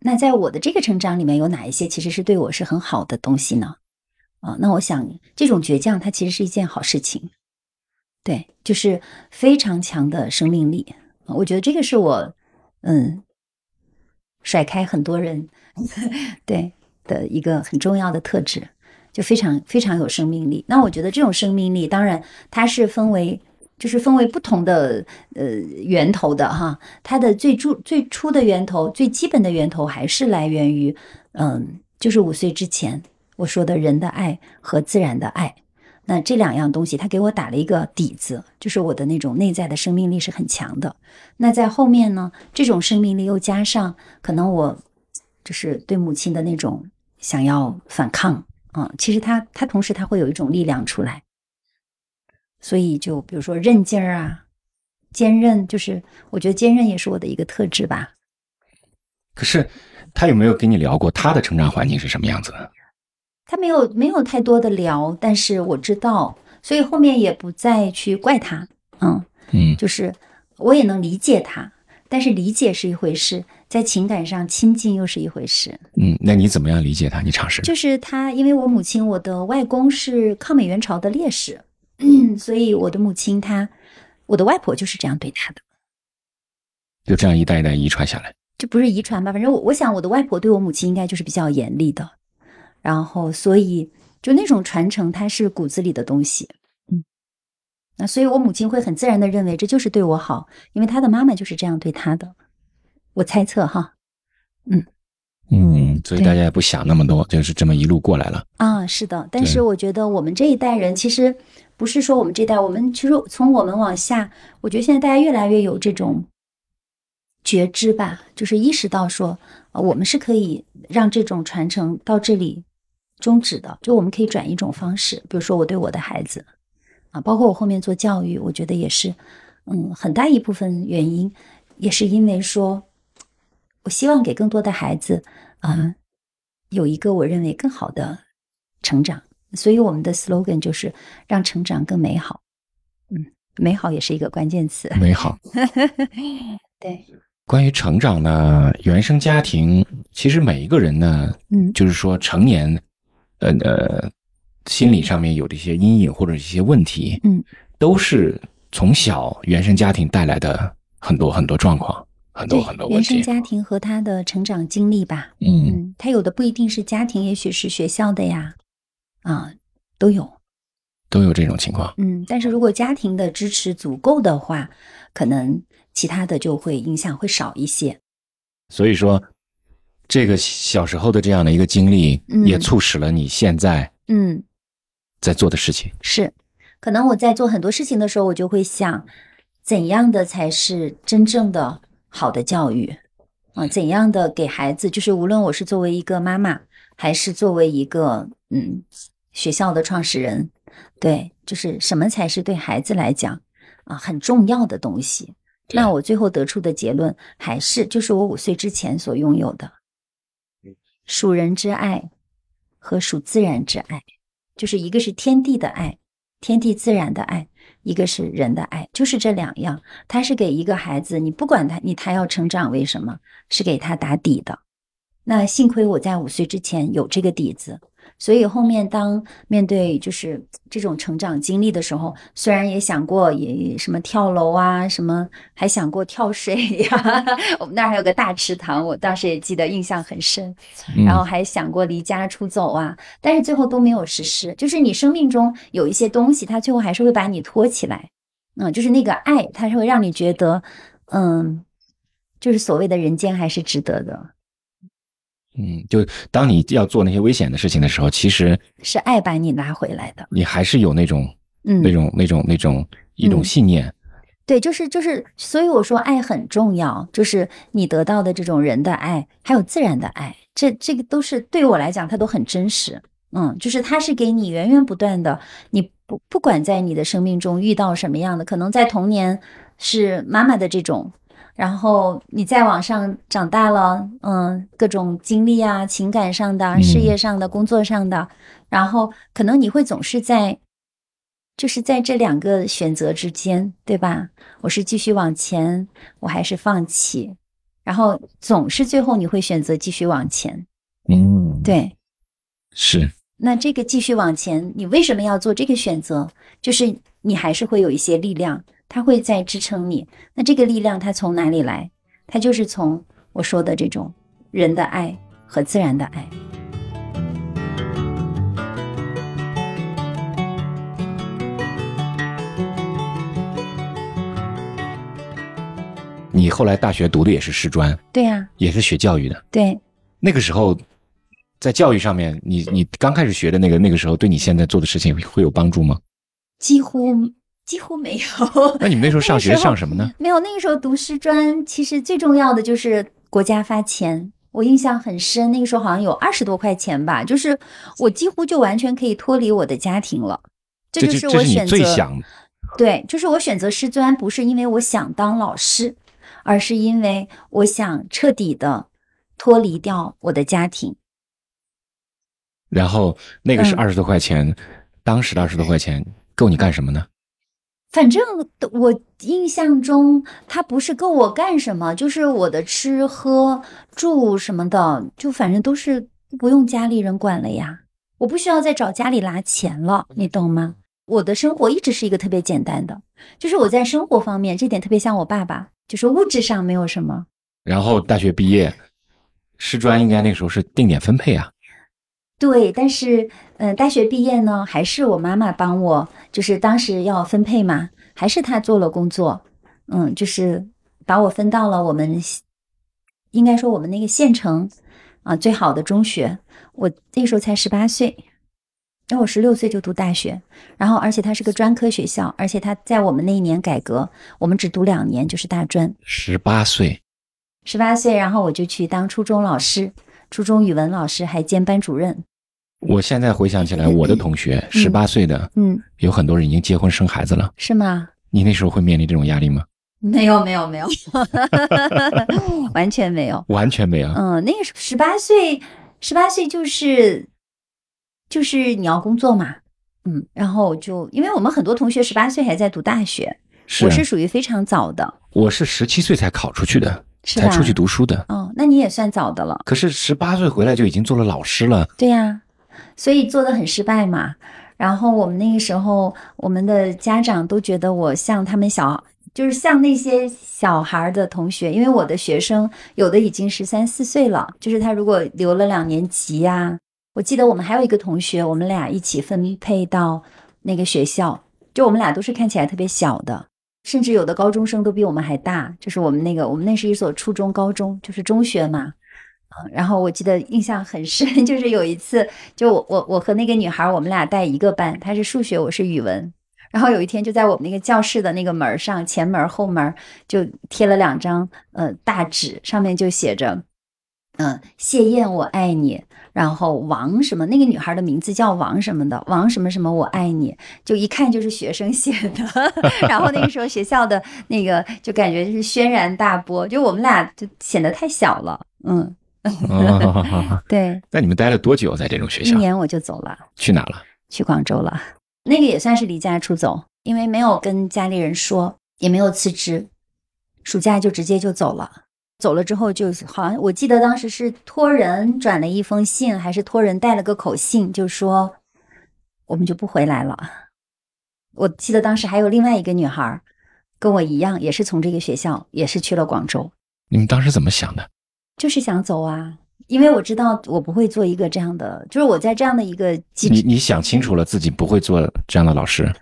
那在我的这个成长里面，有哪一些其实是对我是很好的东西呢？啊，那我想这种倔强，它其实是一件好事情，对，就是非常强的生命力。我觉得这个是我，嗯，甩开很多人，对的一个很重要的特质，就非常非常有生命力。那我觉得这种生命力，当然它是分为。就是分为不同的呃源头的哈，它的最初最初的源头、最基本的源头还是来源于，嗯，就是五岁之前我说的人的爱和自然的爱。那这两样东西，它给我打了一个底子，就是我的那种内在的生命力是很强的。那在后面呢，这种生命力又加上可能我就是对母亲的那种想要反抗啊、其实他他同时他会有一种力量出来。所以就比如说韧劲儿啊，坚韧，就是我觉得坚韧也是我的一个特质吧。可是他有没有跟你聊过他的成长环境是什么样子的？他没有没有太多的聊，但是我知道，所以后面也不再去怪他。嗯，嗯就是我也能理解他，但是理解是一回事，在情感上亲近又是一回事。嗯，那你怎么样理解他？你尝试？就是他，因为我母亲，我的外公是抗美援朝的烈士，所以我的母亲她，我的外婆就是这样对他的。就这样一代一代遗传下来。这不是遗传吧，反正我我想我的外婆对我母亲应该就是比较严厉的，然后所以就那种传承它是骨子里的东西，嗯，那所以我母亲会很自然的认为这就是对我好，因为她的妈妈就是这样对她的，我猜测哈，嗯嗯，所以大家也不想那么多，就是这么一路过来了。啊，是的，但是我觉得我们这一代人其实不是说我们这代，我们其实从我们往下，我觉得现在大家越来越有这种觉知吧，就是意识到说，呃我们是可以让这种传承到这里终止的，就我们可以转一种方式，比如说我对我的孩子啊，包括我后面做教育，我觉得也是，嗯，很大一部分原因也是因为说，我希望给更多的孩子啊有一个我认为更好的成长，所以我们的 slogan 就是让成长更美好。嗯，美好也是一个关键词。美好。对，关于成长呢，原生家庭其实每一个人呢，嗯就是说成年，呃呃，心理上面有的一些阴影或者一些问题，嗯，都是从小原生家庭带来的很多很多状况，很多很多，问题原生。家庭和他的成长经历吧。嗯，嗯，他有的不一定是家庭，也许是学校的呀，啊，都有。都有这种情况。嗯，但是如果家庭的支持足够的话，可能其他的就会影响会少一些。所以说，这个小时候的这样的一个经历，嗯也促使了你现在嗯，在做的事情。是，可能我在做很多事情的时候，我就会想，怎样的才是真正的好的教育啊？怎样的给孩子，就是无论我是作为一个妈妈，还是作为一个嗯学校的创始人，对，就是什么才是对孩子来讲啊很重要的东西？那我最后得出的结论还是，就是我五岁之前所拥有的，属人之爱和属自然之爱，就是一个是天地的爱，天地自然的爱，一个是人的爱，就是这两样。他是给一个孩子，你不管他你他要成长为什么，是给他打底的。那幸亏我在五岁之前有这个底子，所以后面当面对就是这种成长经历的时候，虽然也想过也什么跳楼啊，什么还想过跳水呀、我们那儿还有个大池塘，我当时也记得印象很深。嗯然后还想过离家出走啊，但是最后都没有实施。就是你生命中有一些东西，它最后还是会把你托起来，嗯，就是那个爱，它是会让你觉得，嗯，就是所谓的人间还是值得的，嗯，就当你要做那些危险的事情的时候，其实是爱把你拉回来的，你还是有那种、嗯，那种、那种、那种一种嗯信念。对，就是就是，所以我说爱很重要，就是你得到的这种人的爱，还有自然的爱，这这个都是对我来讲，它都很真实。嗯，就是它是给你源源不断的，你不不管在你的生命中遇到什么样的，可能在童年是妈妈的这种，然后你再往上长大了，嗯，各种经历啊，情感上的、事业上的、工作上的，然后可能你会总是在。就是在这两个选择之间，对吧？我是继续往前，我还是放弃？然后总是最后你会选择继续往前，嗯，，对。是，那这个继续往前，你为什么要做这个选择？就是你还是会有一些力量，它会在支撑你。那这个力量它从哪里来？它就是从我说的这种人的爱和自然的爱。你后来大学读的也是师专，对呀、也是学教育的。对，那个时候，在教育上面，你你刚开始学的那个那个时候，对你现在做的事情会有帮助吗？几乎几乎没有。那你们那时候上学上什么呢？没有，那个时候读师专，其实最重要的就是国家发钱。我印象很深，那个时候好像有二十多块钱吧，就是我几乎就完全可以脱离我的家庭了。这这就是我选择最想对，就是我选择师专，不是因为我想当老师，而是因为我想彻底的脱离掉我的家庭。然后那个是嗯二十多块钱，当时的二十多块钱够你干什么呢？反正我印象中，他不是够我干什么，就是我的吃喝住什么的，就反正都是不用家里人管了呀。我不需要再找家里拿钱了，你懂吗？我的生活一直是一个特别简单的，就是我在生活方面这点特别像我爸爸，就是物质上没有什么。然后大学毕业，师专应该那个时候是定点分配啊。对，但是，嗯、大学毕业呢，还是我妈妈帮我，就是当时要分配嘛，还是她做了工作，嗯，就是把我分到了我们，应该说我们那个县城啊最好的中学。我那时候才十八岁，因为我十六岁就读大学，然后而且它是个专科学校，而且它在我们那一年改革，我们只读两年就是大专。十八岁，十八岁，然后我就去当初中老师，初中语文老师，还兼班主任。我现在回想起来，我的同学十八岁的，嗯，有很多人已经结婚生孩子了。是吗？你那时候会面临这种压力吗？没有，没有，没有，完全没有。完全没有。嗯，那个十八岁，十八岁就是就是你要工作嘛，嗯，然后就因为我们很多同学十八岁还在读大学，是我是属于非常早的，我是十七岁才考出去的，才出去读书的。哦，那你也算早的了，可是十八岁回来就已经做了老师了。对呀、所以做的很失败嘛。然后我们那个时候，我们的家长都觉得我像他们小，就是像那些小孩儿的同学，因为我的学生有的已经十三四岁了，就是他如果留了两年级呀、我记得我们还有一个同学，我们俩一起分配到那个学校，就我们俩都是看起来特别小的，甚至有的高中生都比我们还大。就是我们那个，我们那是一所初中高中，就是中学嘛。然后我记得印象很深，就是有一次，就我我我和那个女孩，我们俩带一个班，她是数学，我是语文。然后有一天就在我们那个教室的那个门上，前门后门就贴了两张呃大纸，上面就写着，嗯、谢燕我爱你，然后王什么那个女孩的名字叫王什么的，王什么什么我爱你，就一看就是学生写的。然后那个时候学校的那个就感觉就是轩然大波，就我们俩就显得太小了，嗯，哦，对，那你们待了多久在这种学校？一年我就走了。去哪了？去广州了。那个也算是离家出走，因为没有跟家里人说，也没有辞职，暑假就直接就走了。走了之后，就是好像我记得当时是托人转了一封信，还是托人带了个口信，就说我们就不回来了。我记得当时还有另外一个女孩跟我一样，也是从这个学校，也是去了广州，你们当时怎么想的？就是想走啊。因为我知道我不会做一个这样的，就是我在这样的一个机你你想清楚了自己不会做这样的老师，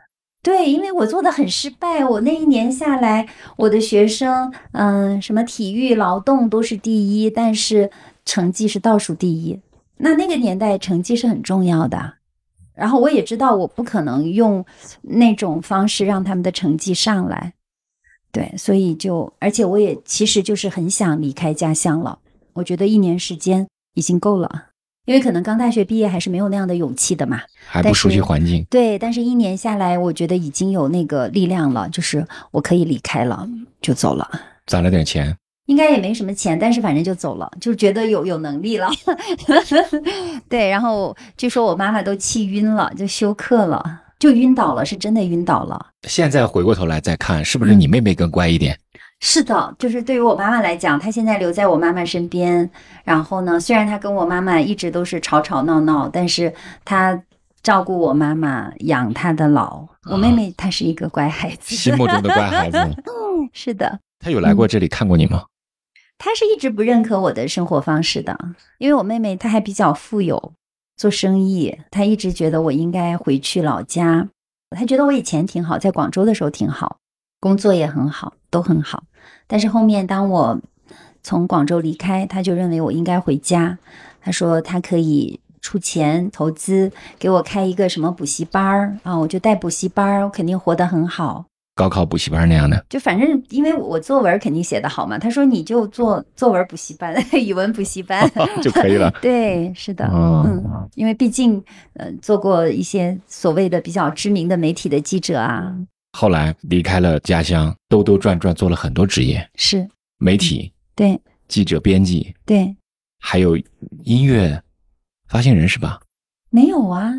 对，因为我做的很失败，我那一年下来，我的学生，嗯，什么体育、劳动都是第一，但是成绩是倒数第一。那那个年代成绩是很重要的，然后我也知道我不可能用那种方式让他们的成绩上来，对，所以就，而且我也其实就是很想离开家乡了，我觉得一年时间已经够了，因为可能刚大学毕业还是没有那样的勇气的嘛。还不熟悉环境，对，但是一年下来，我觉得已经有那个力量了，就是我可以离开了，就走了。攒了点钱。应该也没什么钱，但是反正就走了，就觉得有有能力了。对，然后据说我妈妈都气晕了，就休克了，就晕倒了，是真的晕倒了。现在回过头来再看，是不是你妹妹更乖一点？是的，就是对于我妈妈来讲，她现在留在我妈妈身边。然后呢，虽然她跟我妈妈一直都是吵吵闹闹，但是她照顾我妈妈，养她的老。我妹妹她是一个乖孩子，心目中的乖孩子。嗯是的，她有来过这里看过你吗？她是一直不认可我的生活方式的，因为我妹妹她还比较富有，做生意，她一直觉得我应该回去老家。她觉得我以前挺好，在广州的时候挺好，工作也很好，都很好。但是后面当我从广州离开，他就认为我应该回家。他说他可以出钱投资给我开一个什么补习班儿啊，我就带补习班儿，我肯定活得很好。高考补习班那样的，就反正因为我作文肯定写得好嘛，他说你就做作文补习班、语文补习班 就可以了。对，是的，哦嗯，因为毕竟呃做过一些所谓的比较知名的媒体的记者啊，后来离开了家乡，兜兜转转做了很多职业，是媒体、对记者、编辑，对，还有音乐发行人是吧？没有啊，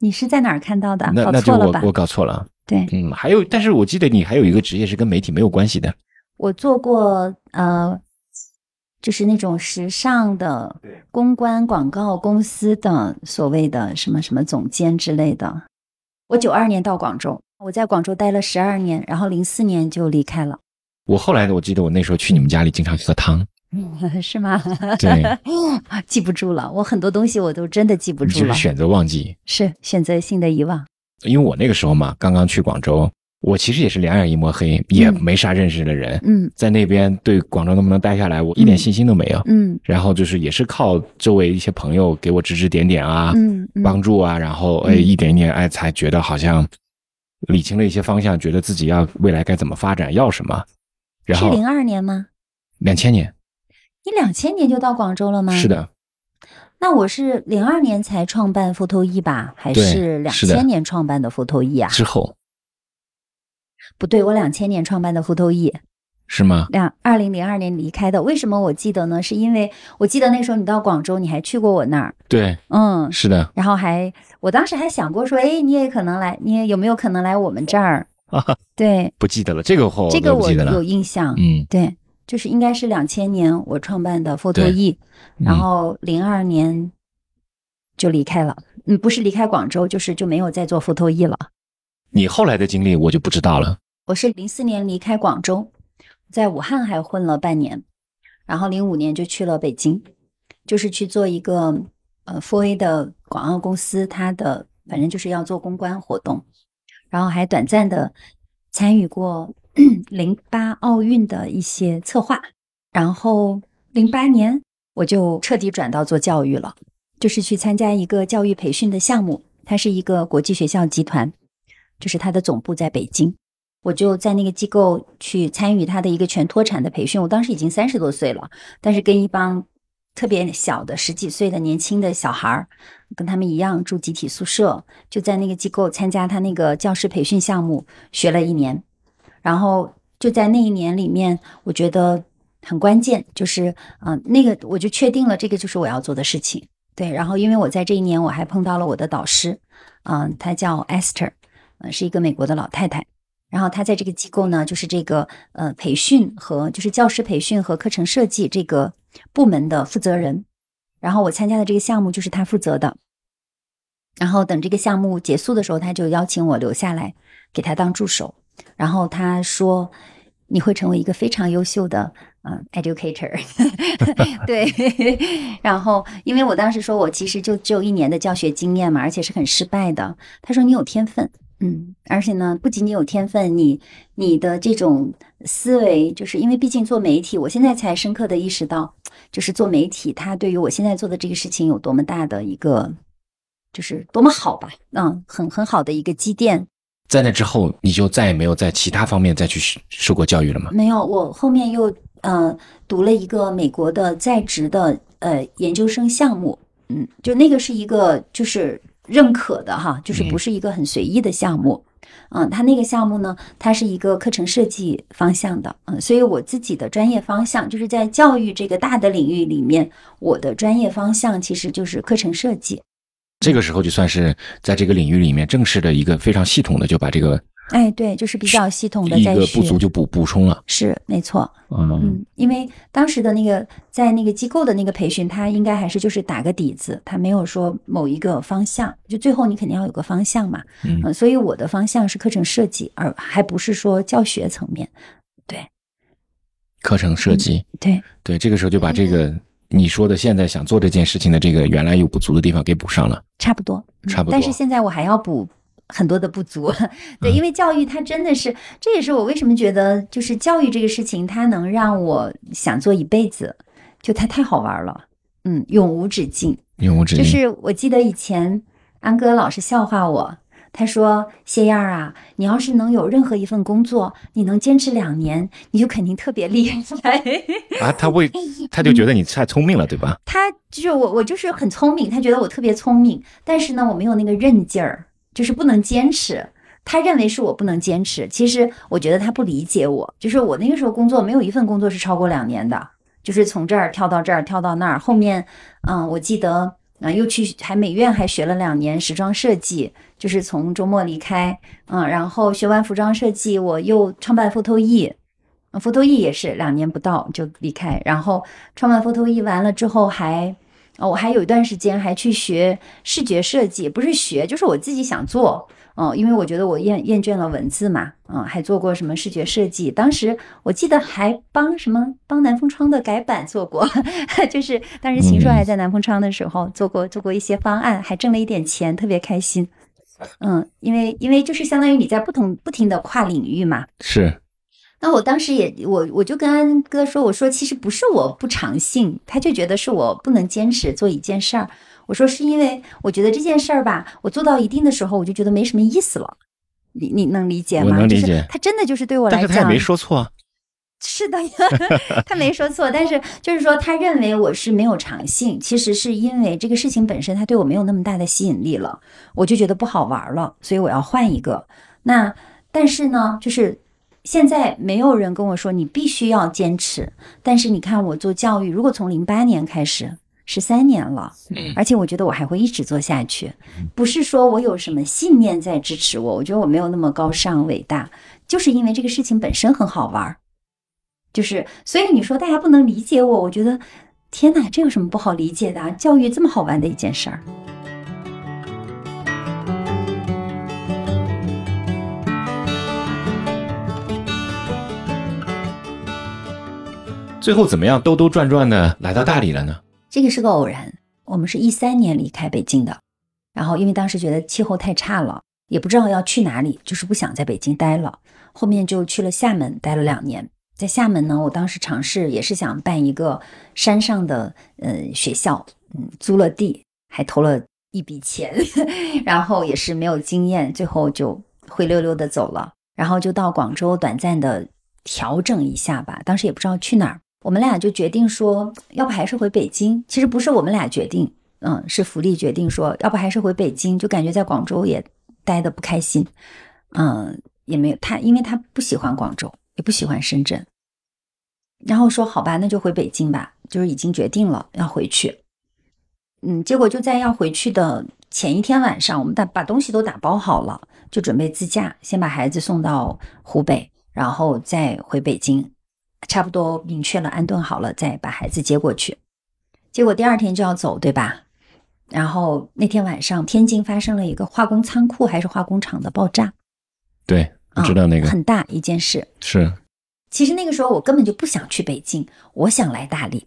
你是在哪儿看到的？搞那那就？我我搞错了。对嗯，还有，但是我记得你还有一个职业是跟媒体没有关系的。我做过呃，就是那种时尚的公关广告公司的所谓的什么什么总监之类的。我九二年到广州，我在广州待了十二年，然后零四年就离开了，我后来，我记得我那时候去你们家里经常喝汤，是吗？对，记不住了，我很多东西我都真的记不住了，就是选择忘记。是选择性的遗忘。因为我那个时候嘛，刚刚去广州，我其实也是两眼一抹黑，也没啥认识的人，嗯。在那边对广州能不能待下来，我一点信心都没有。嗯。然后就是也是靠周围一些朋友给我指指点点啊，嗯嗯。帮助啊，然后哎嗯。一点一点哎才觉得好像理清了一些方向，觉得自己要未来该怎么发展，要什么。然后是零二年吗？两千年你两千年就到广州了吗？是。的，那我是零二年才创办 Photo E 吧，还是两千年创办的 Photo E 啊？之后不对，我两千年创办的 Photo E，是吗？两二零零二年离开的。为什么我记得呢？是因为我记得那时候你到广州，你还去过我那儿，对，嗯，是的。然后还我当时还想过说，哎，你也可能来，你也有没有可能来我们这儿？对，不记得了，这个话这个我有。印象。嗯，对，就是应该是两千年我创办的 Photo E，嗯然后零二年就离开了。嗯，不是离开广州，就是就没有再做 Photo E 了。你后来的经历我就不知道了。我是零四年离开广州，在武汉还混了半年，然后零五年就去了北京，就是去做一个呃，for A 的广告公司，它的反正就是要做公关活动，然后还短暂的参与过 零八奥运的一些策划，然后零八年我就彻底转到做教育了，就是去参加一个教育培训的项目，它是一个国际学校集团，就是它的总部在北京。我就在那个机构去参与他的一个全脱产的培训。我当时已经三十多岁了，但是跟一帮特别小的十几岁的年轻的小孩儿，跟他们一样住集体宿舍，就在那个机构参加他那个教师培训项目，学了一年。然后就在那一年里面，我觉得很关键，就是嗯、那个我就确定了这个就是我要做的事情。对，然后因为我在这一年我还碰到了我的导师，嗯、她叫 Esther，呃，是一个美国的老太太。然后他在这个机构呢，就是这个呃培训和就是教师培训和课程设计这个部门的负责人。然后我参加的这个项目就是他负责的。然后等这个项目结束的时候，他就邀请我留下来给他当助手。然后他说你会成为一个非常优秀的嗯、educator，对。然后因为我当时说我其实就只有一年的教学经验嘛，而且是很失败的。他说你有天分。嗯，而且呢，不仅仅有天分，你你的这种思维，就是因为毕竟做媒体，我现在才深刻的意识到，就是做媒体，它对于我现在做的这个事情有多么大的一个，就是多么好吧，嗯，很很好的一个积淀。在那之后，你就再也没有在其他方面再去受受过教育了吗？没有，我后面又呃读了一个美国的在职的呃研究生项目，嗯，就那个是一个就是。认可的哈，就是不是一个很随意的项目，嗯，它那个项目呢，它是一个课程设计方向的，嗯，所以我自己的专业方向就是在教育这个大的领域里面，我的专业方向其实就是课程设计。这个时候就算是在这个领域里面正式的一个非常系统的就把这个，哎，对，就是比较系统的在一个不足就补补充了，是没错，嗯。嗯，因为当时的那个在那个机构的那个培训，它应该还是就是打个底子，它没有说某一个方向，就最后你肯定要有个方向嘛，嗯。呃所以我的方向是课程设计，而还不是说教学层面，对课程设计，对。对，这个时候就把这个。你说的现在想做这件事情的这个原来有不足的地方给补上了，差不多，嗯差不多但是现在我还要补很多的不足，对，因为教育它真的是，这也是我为什么觉得就是教育这个事情，它能让我想做一辈子，就它太好玩了，嗯，永无止境。永无止境。就是我记得以前安哥老是笑话我，他说：“谢燕儿啊，你要是能有任何一份工作，你能坚持两年，你就肯定特别厉害。啊，他为他就觉得你太聪明了，对吧？他就是我，我就是很聪明，他觉得我特别聪明，但是呢，我没有那个韧劲儿，就是不能坚持。他认为是我不能坚持，其实我觉得他不理解我。就是我那个时候工作，没有一份工作是超过两年的，就是从这儿跳到这儿，跳到那儿。后面，嗯，我记得，嗯，又去还美院还学了两年时装设计，就是从周末离开，嗯，然后学完服装设计，我又创办 Photo E。Photo E 也是两年不到就离开，然后创办 Photo E 完了之后还，哦，我还有一段时间还去学视觉设计，不是学，就是我自己想做，嗯，因为我觉得我厌厌倦了文字嘛，嗯，还做过什么视觉设计，当时我记得还帮什么帮南风窗的改版做过，就是当时秦朔还在南风窗的时候做过做过一些方案，还挣了一点钱，特别开心。嗯，因为因为就是相当于你在不同不停的跨领域嘛，是，那我当时也我我就跟安哥说，我说其实不是我不长性，他就觉得是我不能坚持做一件事儿。我说是因为我觉得这件事儿吧，我做到一定的时候，我就觉得没什么意思了。你你能理解吗？我能理解就是他真的就是对我来讲，但是他也没说错啊。是的，他没说错，但是就是说，他认为我是没有长性，其实是因为这个事情本身他对我没有那么大的吸引力了，我就觉得不好玩了，所以我要换一个。那但是呢，就是现在没有人跟我说你必须要坚持，但是你看我做教育，如果从零八年开始，十三年了，而且我觉得我还会一直做下去，不是说我有什么信念在支持我，我觉得我没有那么高尚伟大，就是因为这个事情本身很好玩。就是，所以你说大家不能理解我，我觉得，天哪，这有什么不好理解的？教育这么好玩的一件事儿。最后怎么样，兜兜转转的来到大理了呢？这个是个偶然。我们是一三年离开北京的，然后因为当时觉得气候太差了，也不知道要去哪里，就是不想在北京待了。后面就去了厦门，待了两年。在厦门呢，我当时尝试也是想办一个山上的呃学校，嗯，租了地，还投了一笔钱，然后也是没有经验，最后就灰溜溜的走了。然后就到广州短暂的调整一下吧，当时也不知道去哪儿，我们俩就决定说，要不还是回北京。其实不是我们俩决定，嗯，是福利决定说，要不还是回北京，就感觉在广州也待的不开心，嗯，也没有他，因为他不喜欢广州。也不喜欢深圳，然后说好吧，那就回北京吧，就是已经决定了要回去。嗯，结果就在要回去的前一天晚上，我们打把东西都打包好了，就准备自驾，先把孩子送到湖北，然后再回北京，差不多明确了安顿好了，再把孩子接过去。结果第二天就要走，对吧？然后那天晚上，天津发生了一个化工仓库还是化工厂的爆炸。对。知道那个很大一件事是，其实那个时候我根本就不想去北京，我想来大理。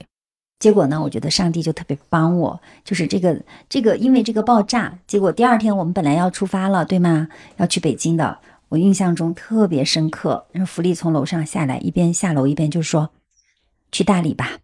结果呢，我觉得上帝就特别帮我，就是这个这个，因为这个爆炸，结果第二天我们本来要出发了，对吗？要去北京的，我印象中特别深刻。然后福利从楼上下来，一边下楼一边就说：“去大理吧。”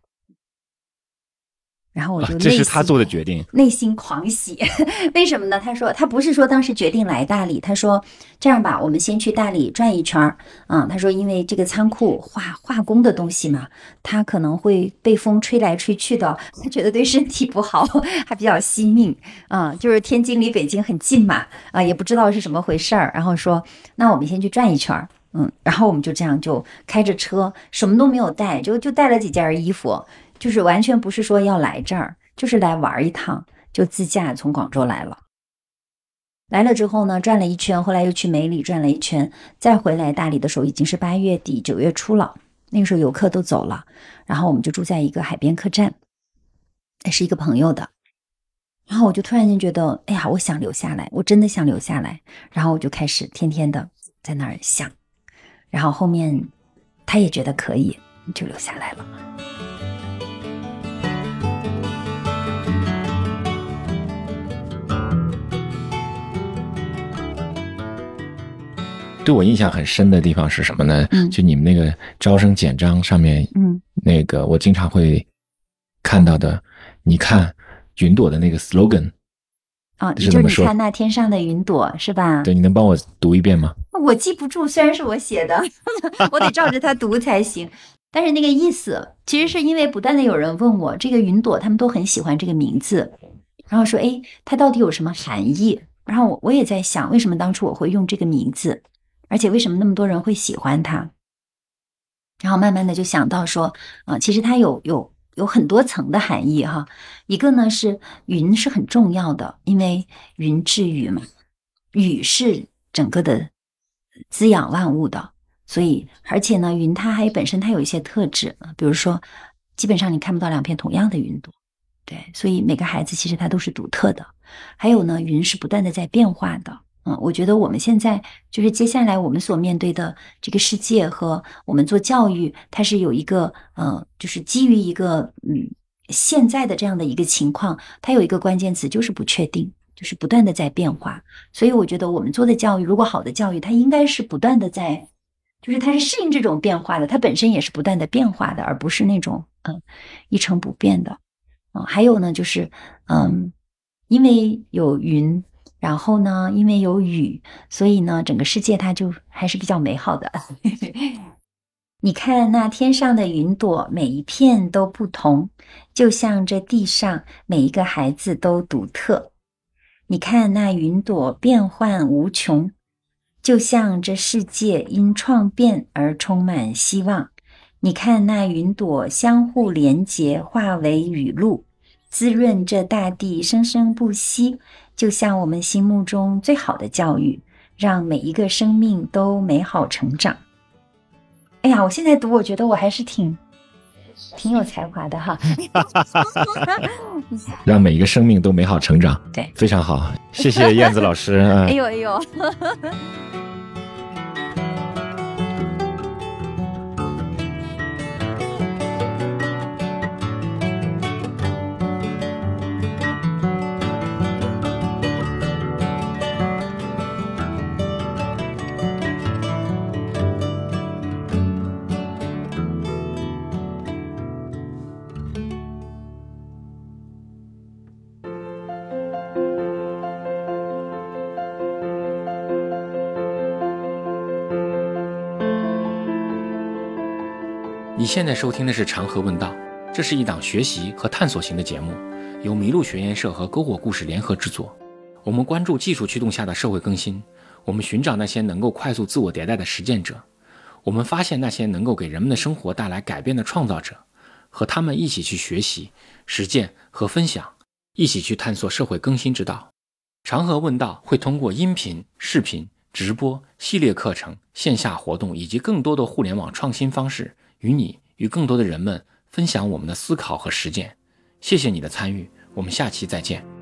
然后我就这是他做的决定，内心狂喜。为什么呢？他说他不是说当时决定来大理，他说这样吧，我们先去大理转一圈儿。嗯，他说因为这个仓库化化工的东西嘛，他可能会被风吹来吹去的，他觉得对身体不好，还比较惜命。嗯，就是天津离北京很近嘛，啊，也不知道是什么回事儿。然后说那我们先去转一圈儿。嗯，然后我们就这样就开着车，什么都没有带，就就带了几件衣服。就是完全不是说要来这儿，就是来玩一趟，就自驾从广州来了。来了之后呢，转了一圈，后来又去梅里转了一圈，再回来大理的时候已经是八月底九月初了。那个时候游客都走了，然后我们就住在一个海边客栈，那是一个朋友的。然后我就突然间觉得，哎呀，我想留下来，我真的想留下来。然后我就开始天天的在那儿想，然后后面他也觉得可以，就留下来了。对我印象很深的地方是什么呢？嗯，就你们那个招生简章上面，嗯，那个我经常会看到的，你看云朵的那个 slogan，啊，就你看那天上的云朵是吧？对，你能帮我读一遍吗？我记不住，虽然是我写的，我得照着它读才行。但是那个意思，其实是因为不断的有人问我这个云朵，他们都很喜欢这个名字，然后说，哎，它到底有什么含义？然后我我也在想，为什么当初我会用这个名字？而且为什么那么多人会喜欢它？然后慢慢的就想到说，啊，其实它有有有很多层的含义哈。一个呢是云是很重要的，因为云治雨嘛，雨是整个的滋养万物的。所以，而且呢，云它还本身它有一些特质，比如说，基本上你看不到两片同样的云朵，对。所以每个孩子其实他都是独特的。还有呢，云是不断的在变化的。嗯，我觉得我们现在就是接下来我们所面对的这个世界和我们做教育，它是有一个呃，就是基于一个嗯现在的这样的一个情况，它有一个关键词就是不确定，就是不断的在变化。所以我觉得我们做的教育，如果好的教育，它应该是不断的在，就是它是适应这种变化的，它本身也是不断的变化的，而不是那种嗯一成不变的。嗯，还有呢，就是嗯，因为有云。然后呢，因为有雨，所以呢，整个世界它就还是比较美好的。你看那天上的云朵，每一片都不同，就像这地上每一个孩子都独特。你看那云朵变幻无穷，就像这世界因创变而充满希望。你看那云朵相互连结，化为雨露，滋润这大地生生不息，就像我们心目中最好的教育，让每一个生命都美好成长。哎呀，我现在读，我觉得我还是挺挺有才华的哈。让每一个生命都美好成长，对，非常好，谢谢燕子老师。哎呦哎呦。你现在收听的是《长河问道》，这是一档学习和探索型的节目，由麋鹿学研社和篝火故事联合制作。我们关注技术驱动下的社会更新，我们寻找那些能够快速自我迭代的实践者，我们发现那些能够给人们的生活带来改变的创造者，和他们一起去学习、实践和分享，一起去探索社会更新之道。长河问道会通过音频、视频、直播、系列课程、线下活动以及更多的互联网创新方式。与你与更多的人们分享我们的思考和实践，谢谢你的参与，我们下期再见。